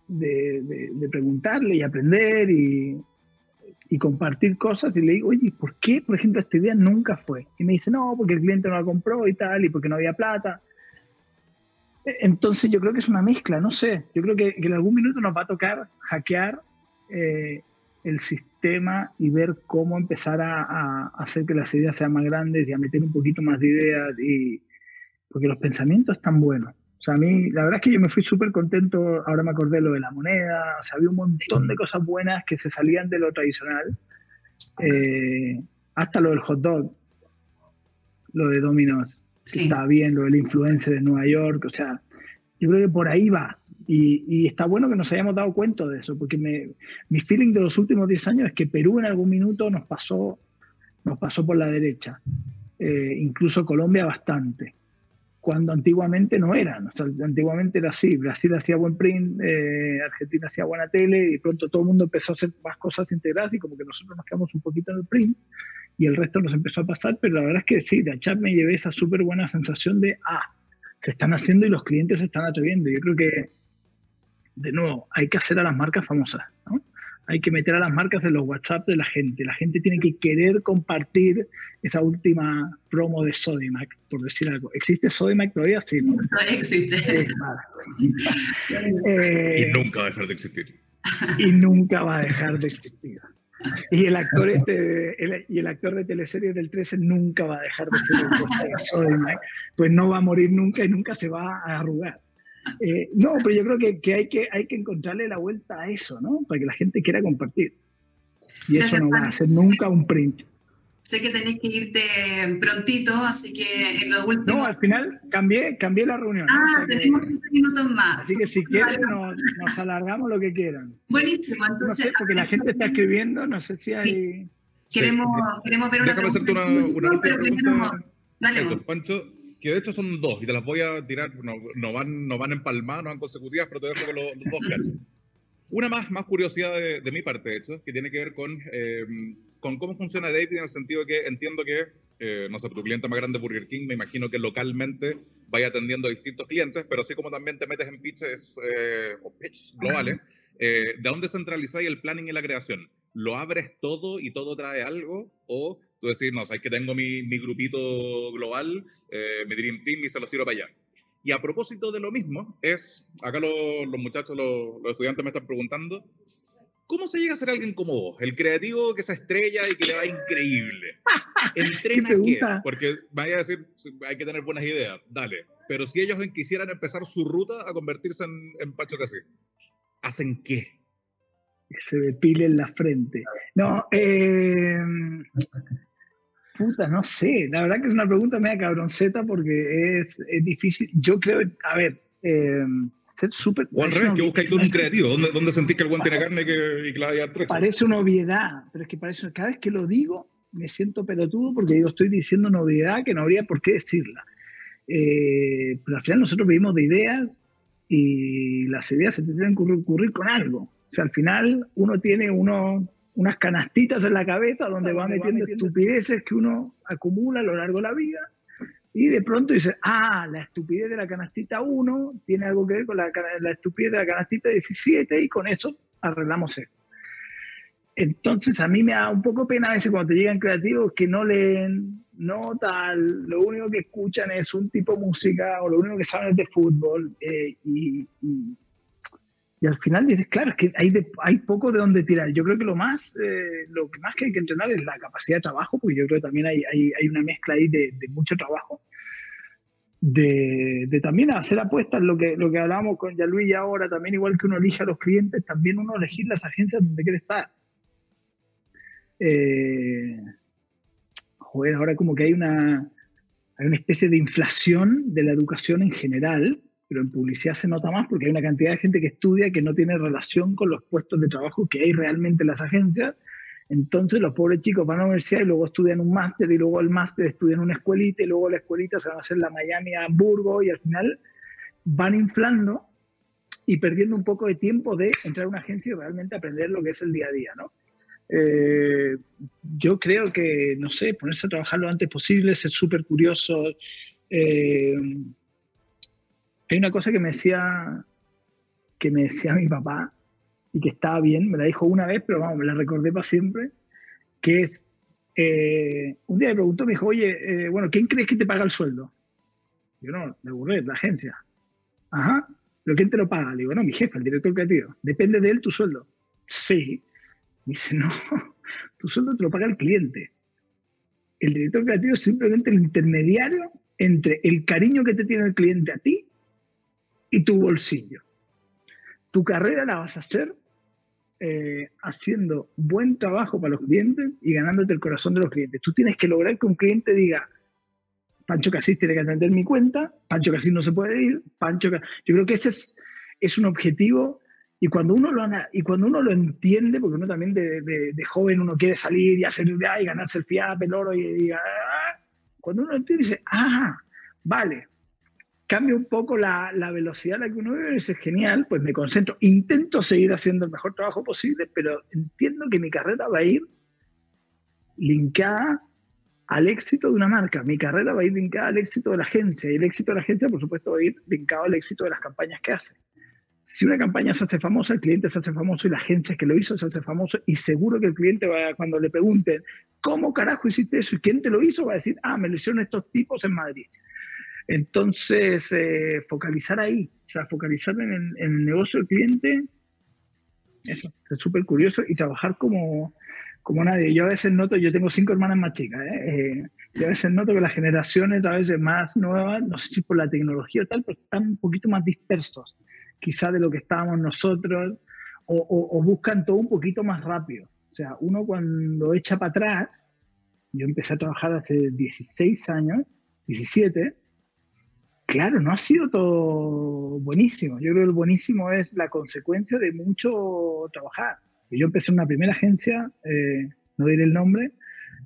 de, de, preguntarle y aprender y, y, compartir cosas. Y le digo, oye, ¿por qué, por ejemplo, esta idea nunca fue? Y me dice, no, porque el cliente no la compró y tal, y porque no había plata. Entonces yo creo que es una mezcla, no sé. Yo creo que, que en algún minuto nos va a tocar hackear eh, el sistema y ver cómo empezar a, hacer que las ideas sean más grandes y a meter un poquito más de ideas, y, porque los pensamientos están buenos. O sea, a mí, la verdad es que yo me fui súper contento, ahora me acordé lo de la moneda, o sea, había un montón de cosas buenas que se salían de lo tradicional, eh, hasta lo del hot dog, lo de Domino's, está bien, lo del influencer de Nueva York, o sea, yo creo que por ahí va, y, está bueno que nos hayamos dado cuenta de eso, porque mi feeling de los últimos 10 años es que Perú en algún minuto nos pasó, nos pasó por la derecha, eh, incluso Colombia bastante. Cuando antiguamente no eran. O sea, antiguamente era así, Brasil hacía buen print, eh, Argentina hacía buena tele y pronto todo el mundo empezó a hacer más cosas integradas y como que nosotros nos quedamos un poquito en el print y el resto nos empezó a pasar, pero la verdad es que sí, de chat me llevé esa súper buena sensación de, ah, se están haciendo y los clientes se están atreviendo. Yo creo que, de nuevo, hay que hacer a las marcas famosas, ¿no? Hay que meter a las marcas en los WhatsApp de la gente. La gente tiene que querer compartir esa última promo de Sodimac, por decir algo. ¿Existe Sodimac todavía? Sí, ¿no? existe. Eh, y nunca va a dejar de existir. Y nunca va a dejar de existir. Y el actor, este, y el actor de teleseries del 13 nunca va a dejar de ser el de Sodimac, pues no va a morir nunca y nunca se va a arrugar. Eh, no, pero yo creo que, que, hay que hay que encontrarle la vuelta a eso, ¿no? Para que la gente quiera compartir. Y eso no va a ser nunca un print. Sé que tenés que irte prontito, así que en lo último... No, al final cambié, cambié la reunión. Ah, tenemos 15 minutos más. Así que si quieren nos, nos, alargamos lo que quieran. Buenísimo, entonces... No sé, porque la gente está escribiendo, no sé si hay... Queremos, queremos ver una Déjame hacerte una, una última pregunta. Dale, Pancho, que de hecho son dos, y te las voy a tirar, no, no van, no van empalmadas, no van consecutivas, pero te dejo con los, dos cachos. Una más, más curiosidad de, de, mi parte, de hecho, que tiene que ver con, eh, con cómo funciona Dating en el sentido de que entiendo que, eh, no sé, tu cliente más grande Burger King, me imagino que localmente vaya atendiendo a distintos clientes, pero así como también te metes en pitches eh, o pitches globales, ¿de dónde centralizáis el planning y la creación? ¿Lo abres todo y todo trae algo? ¿O tú decís, no, sabes que tengo mi, mi grupito global, eh, mi Dream Team y se los tiro para allá. Y a propósito de lo mismo, es, acá los, los muchachos, los, los, estudiantes me están preguntando, ¿cómo se llega a ser alguien como vos? El creativo que se estrella y que le va increíble. ¿Entrena qué? qué? Porque vaya a decir, hay que tener buenas ideas, dale. Pero si ellos quisieran empezar su ruta a convertirse en, en Pacho Casi, ¿hacen qué? Que se depile en la frente. No, eh, Puta, no sé. La verdad que es una pregunta media cabronceta porque es, es difícil. Yo creo, a ver, eh, ser súper. O al revés, que buscáis tú un creativo. ¿Dónde, ¿Dónde, sentís que el guante tiene carne que, y que la hay tres? Parece una obviedad, pero es que parece, cada vez que lo digo me siento pelotudo porque digo, estoy diciendo una obviedad que no habría por qué decirla. Eh, pero al final nosotros vivimos de ideas y las ideas se tienen que ocurrir con algo. O sea, al final uno tiene uno unas canastitas en la cabeza donde va metiendo, estupideces que uno acumula a lo largo de la vida y de pronto dice, ah, la estupidez de la canastita 1 tiene algo que ver con la, la, estupidez de la canastita 17 y con eso arreglamos esto. Entonces a mí me da un poco pena a veces cuando te llegan creativos que no leen, no tal, lo único que escuchan es un tipo de música o lo único que saben es de fútbol eh, y, y y al final dices, claro, es que hay, de, hay poco de dónde tirar. Yo creo que lo más, eh, lo que más que hay que entrenar es la capacidad de trabajo, porque yo creo que también hay, hay, hay una mezcla ahí de, de mucho trabajo. De, de, también hacer apuestas, lo que, lo que hablábamos con Yaluí ahora, también igual que uno elige a los clientes, también uno elegir las agencias donde quiere estar. Eh, joder, ahora como que hay una, hay una especie de inflación de la educación en general, pero en publicidad se nota más porque hay una cantidad de gente que estudia que no tiene relación con los puestos de trabajo que hay realmente en las agencias. Entonces los pobres chicos van a la universidad y luego estudian un máster y luego el máster estudian una escuelita y luego la escuelita se van a hacer la Miami a Hamburgo y al final van inflando y perdiendo un poco de tiempo de entrar a una agencia y realmente aprender lo que es el día a día, ¿no? Eh, yo creo que, no sé, ponerse a trabajar lo antes posible, ser súper curioso, eh, hay una cosa que me decía, que me decía mi papá y que estaba bien, me la dijo una vez, pero vamos, me la recordé para siempre, que es, eh, un día me preguntó, me dijo, oye, eh, bueno, ¿quién crees que te paga el sueldo? Yo no, me aburré, la agencia. Ajá, ¿pero quién te lo paga? Le digo, no, mi jefe, el director creativo. Depende de él tu sueldo. Sí. Me dice, no, tu sueldo te lo paga el cliente. El director creativo es simplemente el intermediario entre el cariño que te tiene el cliente a ti y tu bolsillo. Tu carrera la vas a hacer eh, haciendo buen trabajo para los clientes y ganándote el corazón de los clientes. Tú tienes que lograr que un cliente diga, Pancho Casís tiene que atender mi cuenta, Pancho Casís no se puede ir, Pancho Yo creo que ese es, es un objetivo y cuando uno lo y cuando uno lo entiende, porque uno también de, de, de joven uno quiere salir y hacer y ganarse el fiat, el oro y, y, ah", cuando uno lo entiende dice, ah, vale, cambia un poco la, la, velocidad a la que uno vive, es genial, pues me concentro, intento seguir haciendo el mejor trabajo posible, pero entiendo que mi carrera va a ir linkada al éxito de una marca. Mi carrera va a ir linkada al éxito de la agencia y el éxito de la agencia, por supuesto, va a ir linkado al éxito de las campañas que hace. Si una campaña se hace famosa, el cliente se hace famoso y la agencia que lo hizo se hace famoso y seguro que el cliente va, cuando le pregunten, ¿cómo carajo hiciste eso? ¿Y quién te lo hizo? Va a decir, ah, me lo hicieron estos tipos en Madrid. Entonces, eh, focalizar ahí, o sea, focalizar en el, en el negocio del cliente, eso, es súper curioso y trabajar como, como nadie. Yo a veces noto, yo tengo cinco hermanas más chicas, ¿eh? Eh, y a veces noto que las generaciones a veces más nuevas, no sé si por la tecnología o tal, pero están un poquito más dispersos, quizá de lo que estábamos nosotros, o, o, buscan todo un poquito más rápido. O sea, uno cuando echa para atrás, yo empecé a trabajar hace 16 años, 17, claro, no ha sido todo buenísimo. Yo creo que el buenísimo es la consecuencia de mucho trabajar yo empecé en una primera agencia, eh, no diré el nombre,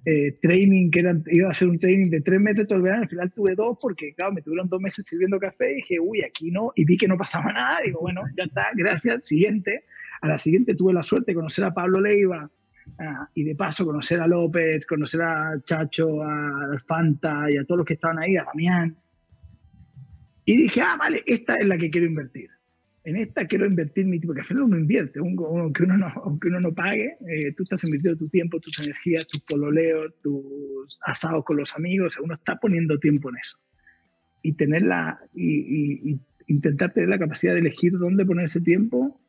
eh, training, que iba a hacer un training de tres meses todo el verano, al final tuve dos porque, claro, me tuvieron dos meses sirviendo café y dije, uy, aquí no, y vi que no pasaba nada, digo, bueno, ya está, gracias, siguiente. A la siguiente tuve la suerte de conocer a Pablo Leiva ah, y de paso conocer a López, conocer a Chacho, a Fanta y a todos los que estaban ahí, a Damián. Y dije, ah, vale, esta es la que quiero invertir en esta quiero invertir mi tiempo, porque al final uno invierte, aunque uno no, aunque uno no pague, eh, tú estás invirtiendo tu tiempo, tus energías, tus pololeos, tus asados con los amigos, uno está poniendo tiempo en eso. Y tenerla, y, intentar tener la capacidad de elegir dónde poner ese tiempo,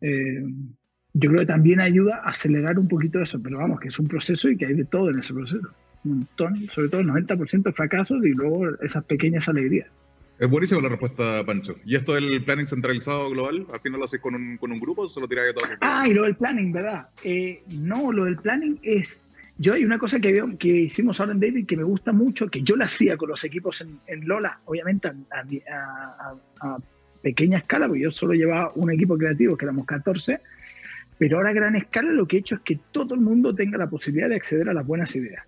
eh, yo creo que también ayuda a acelerar un poquito eso, pero vamos, que es un proceso y que hay de todo en ese proceso. Un montón, sobre todo el 90% fracasos y luego esas pequeñas alegrías. Es buenísima la respuesta, Pancho. ¿Y esto del planning centralizado global? ¿Al final lo haces con un, grupo o se lo tiráis de todo? Ah, y lo del planning, ¿verdad? Eh, no, lo del planning es... Yo hay una cosa que, que hicimos ahora en David que me gusta mucho, que yo la hacía con los equipos en, en Lola, obviamente a, a, pequeña escala, porque yo solo llevaba un equipo creativo, que éramos 14, pero ahora a gran escala lo que he hecho es que todo el mundo tenga la posibilidad de acceder a las buenas ideas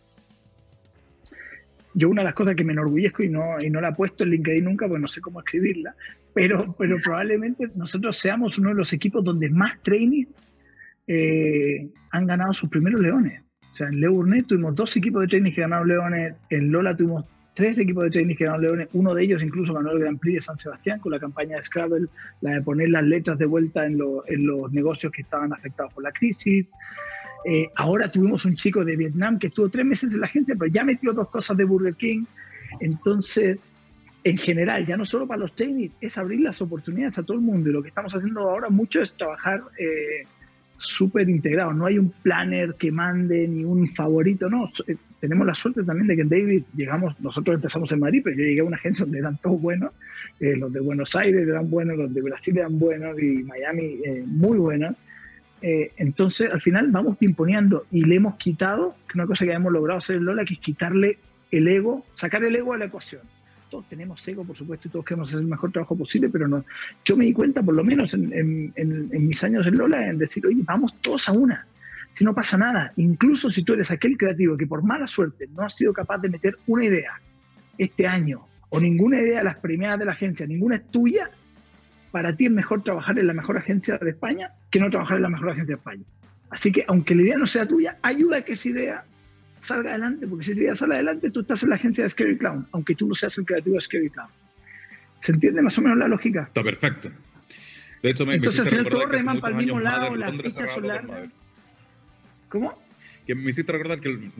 yo una de las cosas que me enorgullezco y no, y no la he puesto en LinkedIn nunca, porque no sé cómo escribirla, pero, pero probablemente nosotros seamos uno de los equipos donde más trainees eh, han ganado sus primeros leones. O sea, en Leurnet tuvimos dos equipos de trainees que ganaron leones, en Lola tuvimos tres equipos de trainees que ganaron leones, uno de ellos incluso ganó el Grand Prix de San Sebastián con la campaña de Scrabble, la de poner las letras de vuelta en, en los negocios que estaban afectados por la crisis. Eh, ahora tuvimos un chico de Vietnam que estuvo tres meses en la agencia, pero ya metió dos cosas de Burger King. Entonces, en general, ya no solo para los técnicos, es abrir las oportunidades a todo el mundo. Y lo que estamos haciendo ahora mucho es trabajar eh, súper integrado. No hay un planner que mande ni un favorito, no. Eh, tenemos la suerte también de que en David llegamos, nosotros empezamos en Madrid, pero yo llegué a una agencia donde eran todos buenos. los de Buenos Aires eran buenos, los de Brasil eran buenos y Miami muy buenos. Eh, entonces, al final vamos pimponeando y le hemos quitado, que una cosa que hemos logrado hacer en Lola, que es quitarle el ego, sacar el ego a la ecuación. Todos tenemos ego, por supuesto, y todos queremos hacer el mejor trabajo posible, pero no. Yo me di cuenta, por lo menos en, mis años en Lola, en decir, oye, vamos todos a una. Si no pasa nada, incluso si tú eres aquel creativo que por mala suerte no has sido capaz de meter una idea este año, o ninguna idea de las premiadas de la agencia, ninguna es tuya, para ti es mejor trabajar en la mejor agencia de España que no trabajar en la mejor agencia de España. Así que aunque la idea no sea tuya, ayuda a que esa idea salga adelante, porque si esa idea sale adelante, tú estás en la agencia de Scary Clown, aunque tú no seas el creativo de Scary Clown. ¿Se entiende más o menos la lógica? Está perfecto. De hecho, me, Entonces, al final todos reman para el mismo lado, las fichas son. ¿Cómo? Que me hiciste recordar que,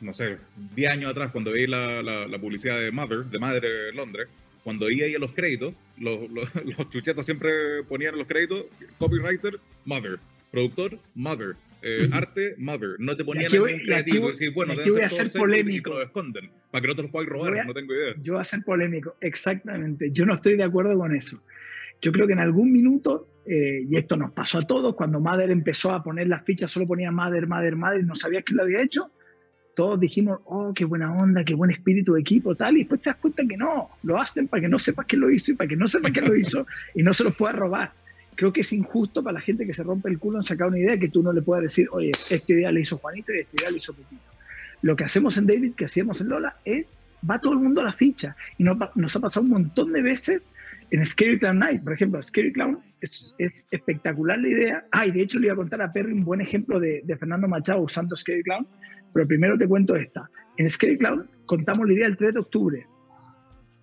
no sé, 10 años atrás, cuando vi la, la, la publicidad de Mother, de Madre Londres, cuando iba ahí a los créditos, los, los, chuchetos siempre ponían los créditos, copywriter, mother, productor, mother, eh, arte, mother. No te ponían ningún creativo. decir, bueno, aquí voy a ser polémico. lo esconden, para que no te los puedan robar, no tengo idea. Yo voy a ser polémico, exactamente. Yo no estoy de acuerdo con eso. Yo creo que en algún minuto, eh, y esto nos pasó a todos, cuando Mother empezó a poner las fichas, solo ponía Mother, Mother, Mother, y no sabías quién lo había hecho todos dijimos, oh, qué buena onda, qué buen espíritu de equipo, tal, y después te das cuenta que no, lo hacen para que no sepas quién lo hizo y para que no sepas quién lo hizo y no se los pueda robar. Creo que es injusto para la gente que se rompe el culo en sacar una idea que tú no le puedas decir, oye, esta idea la hizo Juanito y esta idea la hizo Pepito. Lo que hacemos en David, que hacíamos en Lola, es va todo el mundo a la ficha. Y nos, nos ha pasado un montón de veces en Scary Clown Night, por ejemplo, Scary Clown es, es, espectacular la idea. Ah, y de hecho le iba a contar a Perry un buen ejemplo de, de, Fernando Machado usando Scary Clown, pero primero te cuento esta. En Scary Clown contamos la idea el 3 de octubre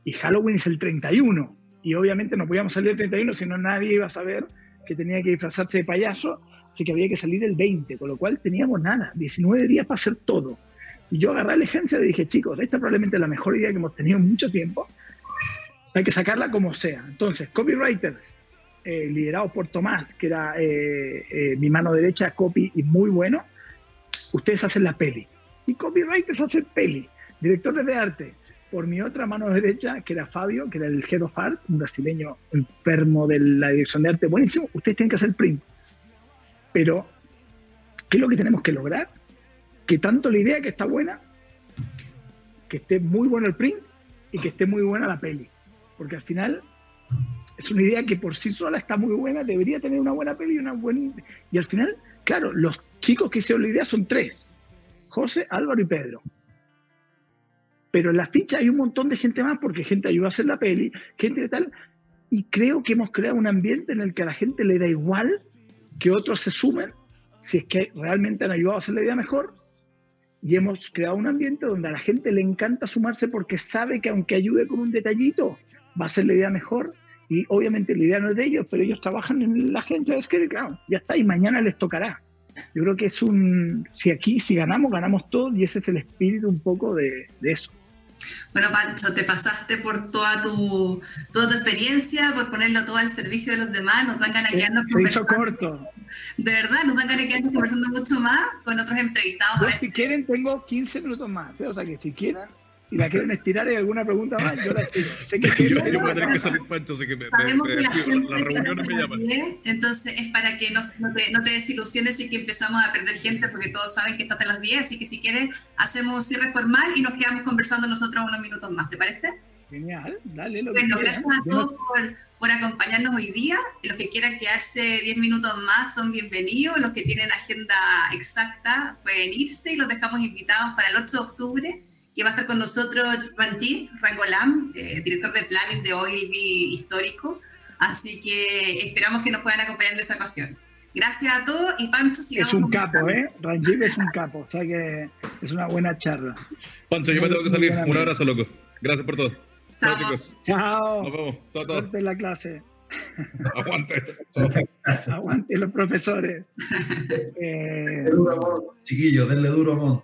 y Halloween es el 31. Y obviamente no podíamos salir el 31, si no nadie iba a saber que tenía que disfrazarse de payaso, así que había que salir el 20, con lo cual teníamos nada, 19 días para hacer todo. Y yo agarré la agencia y dije, chicos, esta probablemente la mejor idea que hemos tenido en mucho tiempo hay que sacarla como sea. Entonces, copywriters, eh, liderados por Tomás, que era eh, eh, mi mano derecha, copy y muy bueno, ustedes hacen la peli. Y copywriters hacen peli. Directores de arte, por mi otra mano derecha, que era Fabio, que era el head of art, un brasileño enfermo de la dirección de arte, buenísimo, ustedes tienen que hacer print. Pero, ¿qué es lo que tenemos que lograr? Que tanto la idea que está buena, que esté muy bueno el print y que esté muy buena la peli porque al final es una idea que por sí sola está muy buena, debería tener una buena peli y una buena... Y al final, claro, los chicos que hicieron la idea son tres, José, Álvaro y Pedro. Pero en la ficha hay un montón de gente más porque gente ayuda a hacer la peli, gente de tal, y creo que hemos creado un ambiente en el que a la gente le da igual que otros se sumen, si es que realmente han ayudado a hacer la idea mejor, y hemos creado un ambiente donde a la gente le encanta sumarse porque sabe que aunque ayude con un detallito, va a ser la idea mejor. Y obviamente la idea no es de ellos, pero ellos trabajan en la agencia de Scary Clown. Ya está, y mañana les tocará. Yo creo que es un. Si aquí, si ganamos, ganamos todos, y ese es el espíritu un poco de, de eso. Bueno, Pancho, te pasaste por toda tu, toda tu experiencia, por ponerlo todo al servicio de los demás. Nos dan ganas de quedarnos Se hizo corto. De verdad, nos dan ganas de quedarnos conversando mucho más con otros entrevistados. Yo, si quieren, tengo 15 minutos más. ¿eh? O sea que si quieren, y la quieren estirar y alguna pregunta más, yo la estiro. Sé que yo, yo voy a tener que salir pancho, así que me, me, me despido. Las reuniones me llaman. Entonces es para que no, no, te, no, te, desilusiones y que empezamos a perder gente, porque todos saben que estás a las 10, así que si quieres hacemos cierre formal y nos quedamos conversando nosotros unos minutos más, ¿te parece? Genial, dale. Lo bueno, que gracias a todos por, por, acompañarnos hoy día. Los que quieran quedarse 10 minutos más son bienvenidos. Los que tienen agenda exacta pueden irse y los dejamos invitados para el 8 de octubre que va a estar con nosotros Ranjit Rangolam, eh, director de planning de Ogilvy Histórico. Así que esperamos que nos puedan acompañar en esa ocasión. Gracias a todos y Pancho, Es un capo, ¿eh? Ranjit es un capo, o sea que es una buena charla. Pancho, yo me tengo que salir. Un abrazo, loco. Gracias por todo. Chao, Chao chicos. Chao. Nos vemos. Chao, chao. Suerte en la clase. Aguante. Aguante los profesores. eh... Denle duro a Mont, chiquillos, denle duro a Mont.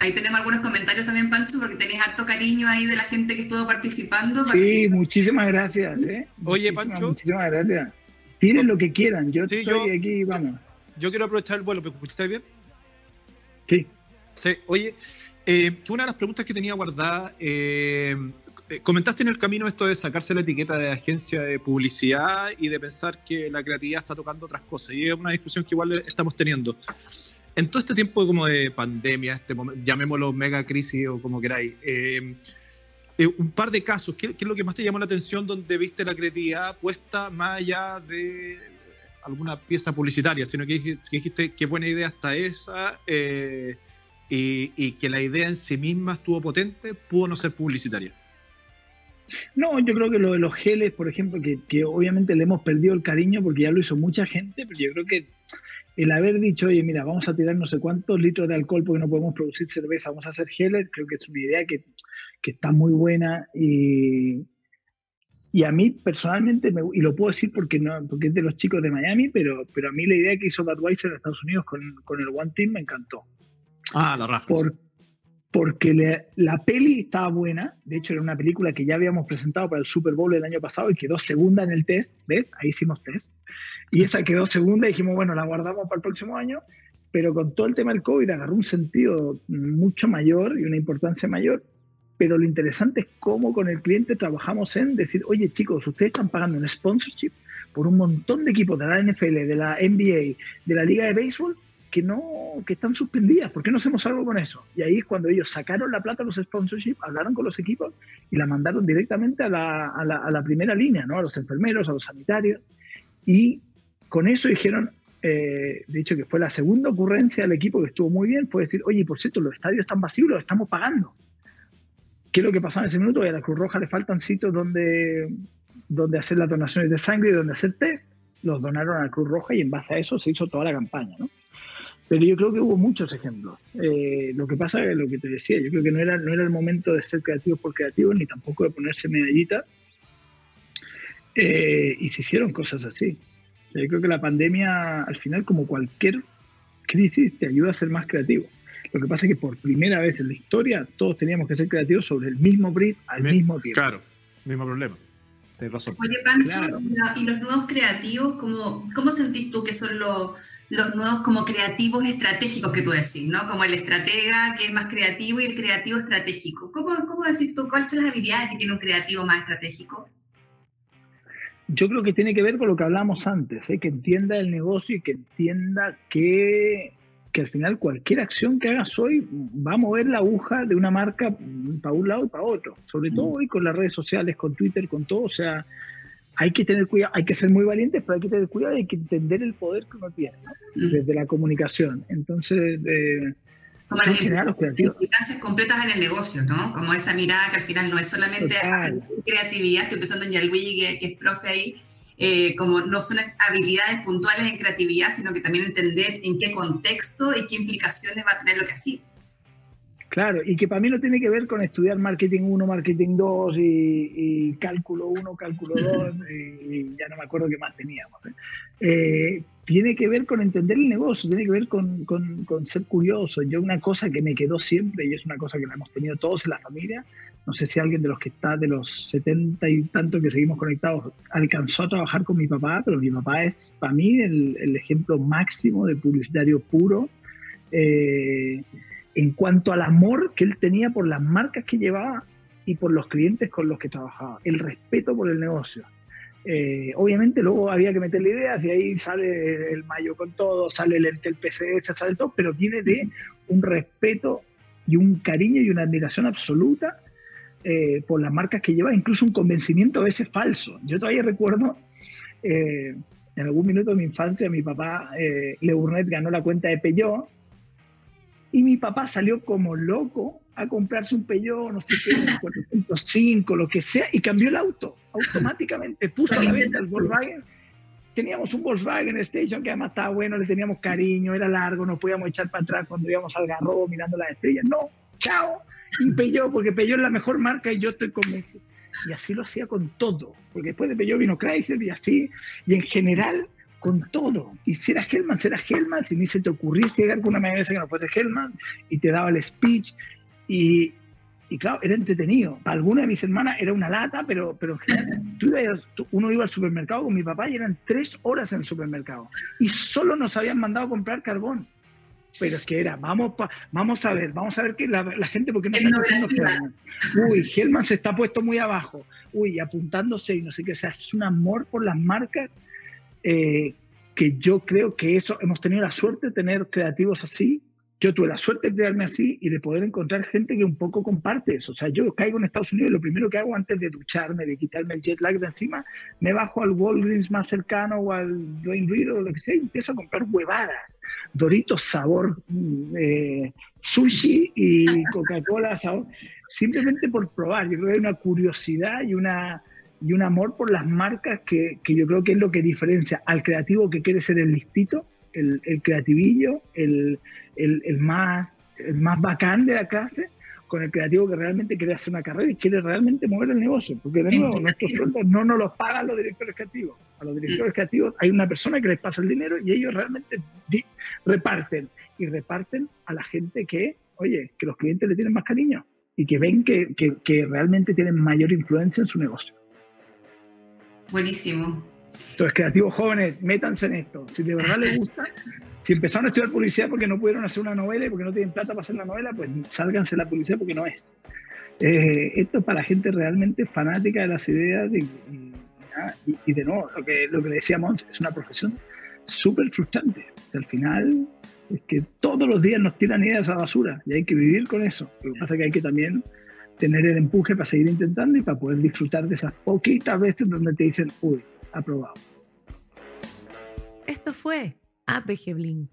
Ahí tenemos algunos comentarios también, Pancho, porque tenéis harto cariño ahí de la gente que estuvo participando. Sí, que... muchísimas gracias. ¿eh? Oye, muchísimas, Pancho. Muchísimas gracias. Tiren lo que quieran, yo sí, estoy yo, aquí, vamos. Yo quiero aprovechar el vuelo, ¿me escucháis bien? Sí. Sí, oye, eh, una de las preguntas que tenía guardada, eh, comentaste en el camino esto de sacarse la etiqueta de agencia de publicidad y de pensar que la creatividad está tocando otras cosas, y es una discusión que igual estamos teniendo en todo este tiempo como de pandemia, este momento, llamémoslo mega crisis o como queráis, eh, eh, un par de casos, ¿qué, ¿qué, es lo que más te llamó la atención donde viste la creatividad puesta más allá de alguna pieza publicitaria, sino que dijiste que, dijiste, qué buena idea está esa eh, y, que la idea en sí misma estuvo potente, pudo no ser publicitaria? No, yo creo que lo de los geles, por ejemplo, que obviamente le hemos perdido el cariño porque ya lo hizo mucha gente, pero yo creo que el haber dicho, oye, mira, vamos a tirar no sé cuántos litros de alcohol porque no podemos producir cerveza, vamos a hacer geles, creo que es una idea que, que está muy buena y, y a mí personalmente, me, y lo puedo decir porque, no, porque es de los chicos de Miami, pero, pero a mí la idea que hizo Budweiser en Estados Unidos con, con el One Team me encantó. Ah, la raja. Por, porque le, la peli estaba buena, de hecho era una película que ya habíamos presentado para el Super Bowl el año pasado y quedó segunda en el test, ¿ves? Ahí hicimos test. Y esa quedó segunda y dijimos, bueno, la guardamos para el próximo año, pero con todo el tema del COVID agarró un sentido mucho mayor y una importancia mayor, pero lo interesante es cómo con el cliente trabajamos en decir, oye chicos, ustedes están pagando un sponsorship por un montón de equipos de la NFL, de la NBA, de la Liga de Béisbol, que no que están suspendidas, ¿por qué no hacemos algo con eso? Y ahí es cuando ellos sacaron la plata los sponsorships, hablaron con los equipos y la mandaron directamente a la, a la, a la primera línea, ¿no? a los enfermeros, a los sanitarios, y con eso dijeron, eh, de hecho que fue la segunda ocurrencia del equipo que estuvo muy bien, fue decir, oye, por cierto, los estadios están vacíos, los estamos pagando. ¿Qué es lo que pasó en ese minuto? a la Cruz Roja le faltan sitios donde, donde hacer las donaciones de sangre y donde hacer test, los donaron a la Cruz Roja y en base a eso se hizo toda la campaña, ¿no? Pero yo creo que hubo muchos ejemplos. Eh, lo que pasa es lo que te decía, yo creo que no era, no era el momento de ser creativos por creativos, ni tampoco de ponerse medallita. Eh, y se hicieron cosas así. Yo creo que la pandemia, al final, como cualquier crisis, te ayuda a ser más creativo. Lo que pasa es que por primera vez en la historia todos teníamos que ser creativos sobre el mismo brief al mismo tiempo. Claro, mismo problema. Oye, Pancho, ¿y los nuevos creativos, cómo, cómo sentís tú que son los, los nuevos como creativos estratégicos que tú decís, ¿no? Como el estratega que es más creativo y el creativo estratégico. ¿Cómo, cómo decís tú, cuáles son las habilidades que tiene un creativo más estratégico? Yo creo que tiene que ver con lo que hablamos antes, ¿eh? que entienda el negocio y que entienda que, que al final cualquier acción que hagas hoy va a mover la aguja de una marca para un lado y para otro. Sobre todo mm. hoy con las redes sociales, con Twitter, con todo. O sea, hay que tener cuidado, hay que ser muy valientes, pero hay que tener cuidado y hay que entender el poder que uno tiene mm. desde la comunicación. Entonces, eh, como las implicancias completas en el negocio, ¿no? Como esa mirada que al final no es solamente creatividad, estoy pensando en Yalwi, que, que es profe ahí, eh, como no son habilidades puntuales en creatividad, sino que también entender en qué contexto y qué implicaciones va a tener lo que así. Claro, y que para mí no tiene que ver con estudiar marketing 1, marketing 2 y, cálculo 1, cálculo 2, y, ya no me acuerdo qué más teníamos. ¿eh? Eh, tiene que ver con entender el negocio, tiene que ver con, con, con, ser curioso. Yo una cosa que me quedó siempre, y es una cosa que la hemos tenido todos en la familia, no sé si alguien de los que está de los 70 y tanto que seguimos conectados alcanzó a trabajar con mi papá, pero mi papá es para mí el, ejemplo máximo de publicitario puro. Eh, en cuanto al amor que él tenía por las marcas que llevaba y por los clientes con los que trabajaba, el respeto por el negocio. Eh, obviamente luego había que meterle ideas y ahí sale el mayo con todo, sale el, el PCS, sale todo, pero viene de un respeto y un cariño y una admiración absoluta eh, por las marcas que lleva, incluso un convencimiento a veces falso. Yo todavía recuerdo, eh, en algún minuto de mi infancia, mi papá, Le Burnett, ganó la cuenta de Peugeot y mi papá salió como loco a comprarse un Peugeot, no sé qué, 405, lo que sea, y cambió el auto automáticamente. Puso a la venta el Volkswagen. Teníamos un Volkswagen Station que además estaba bueno, le teníamos cariño, era largo, nos podíamos echar para atrás cuando íbamos al garro mirando las estrellas. No, chao. Y Peugeot, porque Peugeot es la mejor marca y yo estoy convencido. Y así lo hacía con todo, porque después de Peugeot vino Chrysler y así. Y en general con todo. Y si era Hellman, si era Hellman, si ni se te ocurriese llegar con una mayonesa que no fuese Hellman, y te daba el speech, y, y claro, era entretenido. Para alguna de mis hermanas era una lata, pero, pero en general, uno iba al supermercado con mi papá y eran tres horas en el supermercado. Y solo nos habían mandado a comprar carbón. Pero es que era, vamos, vamos a ver, vamos a ver que la, gente, porque no está Uy, Hellman se está puesto muy abajo. Uy, apuntándose y no sé qué. O sea, es un amor por las marcas eh, que yo creo que eso, hemos tenido la suerte de tener creativos así. Yo tuve la suerte de crearme así y de poder encontrar gente que un poco comparte eso. O sea, yo caigo en Estados Unidos y lo primero que hago antes de ducharme, de quitarme el jet lag de encima, me bajo al Walgreens más cercano o al Dwayne Reed o lo que sea y empiezo a comprar huevadas. Doritos sabor mm, eh, sushi y Coca-Cola sabor, simplemente por probar. Yo creo que hay una curiosidad y una, y un amor por las marcas que, que, yo creo que es lo que diferencia al creativo que quiere ser el listito, el, el creativillo, el, el, el, más, el más bacán de la clase, con el creativo que realmente quiere hacer una carrera y quiere realmente mover el negocio. Porque de nuevo, nuestros sueldos no nos los pagan los directores creativos. A los directores creativos hay una persona que les pasa el dinero y ellos realmente reparten. Y reparten a la gente que, oye, que los clientes le tienen más cariño y que ven que, que, que realmente tienen mayor influencia en su negocio. Buenísimo. Entonces, creativos jóvenes, métanse en esto. Si de verdad les gusta, si empezaron a estudiar publicidad porque no pudieron hacer una novela y porque no tienen plata para hacer la novela, pues sálganse la publicidad porque no es. Eh, esto es para gente realmente fanática de las ideas y, y, de nuevo, lo que, lo que decíamos, es una profesión súper frustrante. al final es que todos los días nos tiran ideas a la basura y hay que vivir con eso. Lo que pasa es que hay que también tener el empuje para seguir intentando y para poder disfrutar de esas poquitas veces donde te dicen, uy, aprobado. Esto fue APG Blink.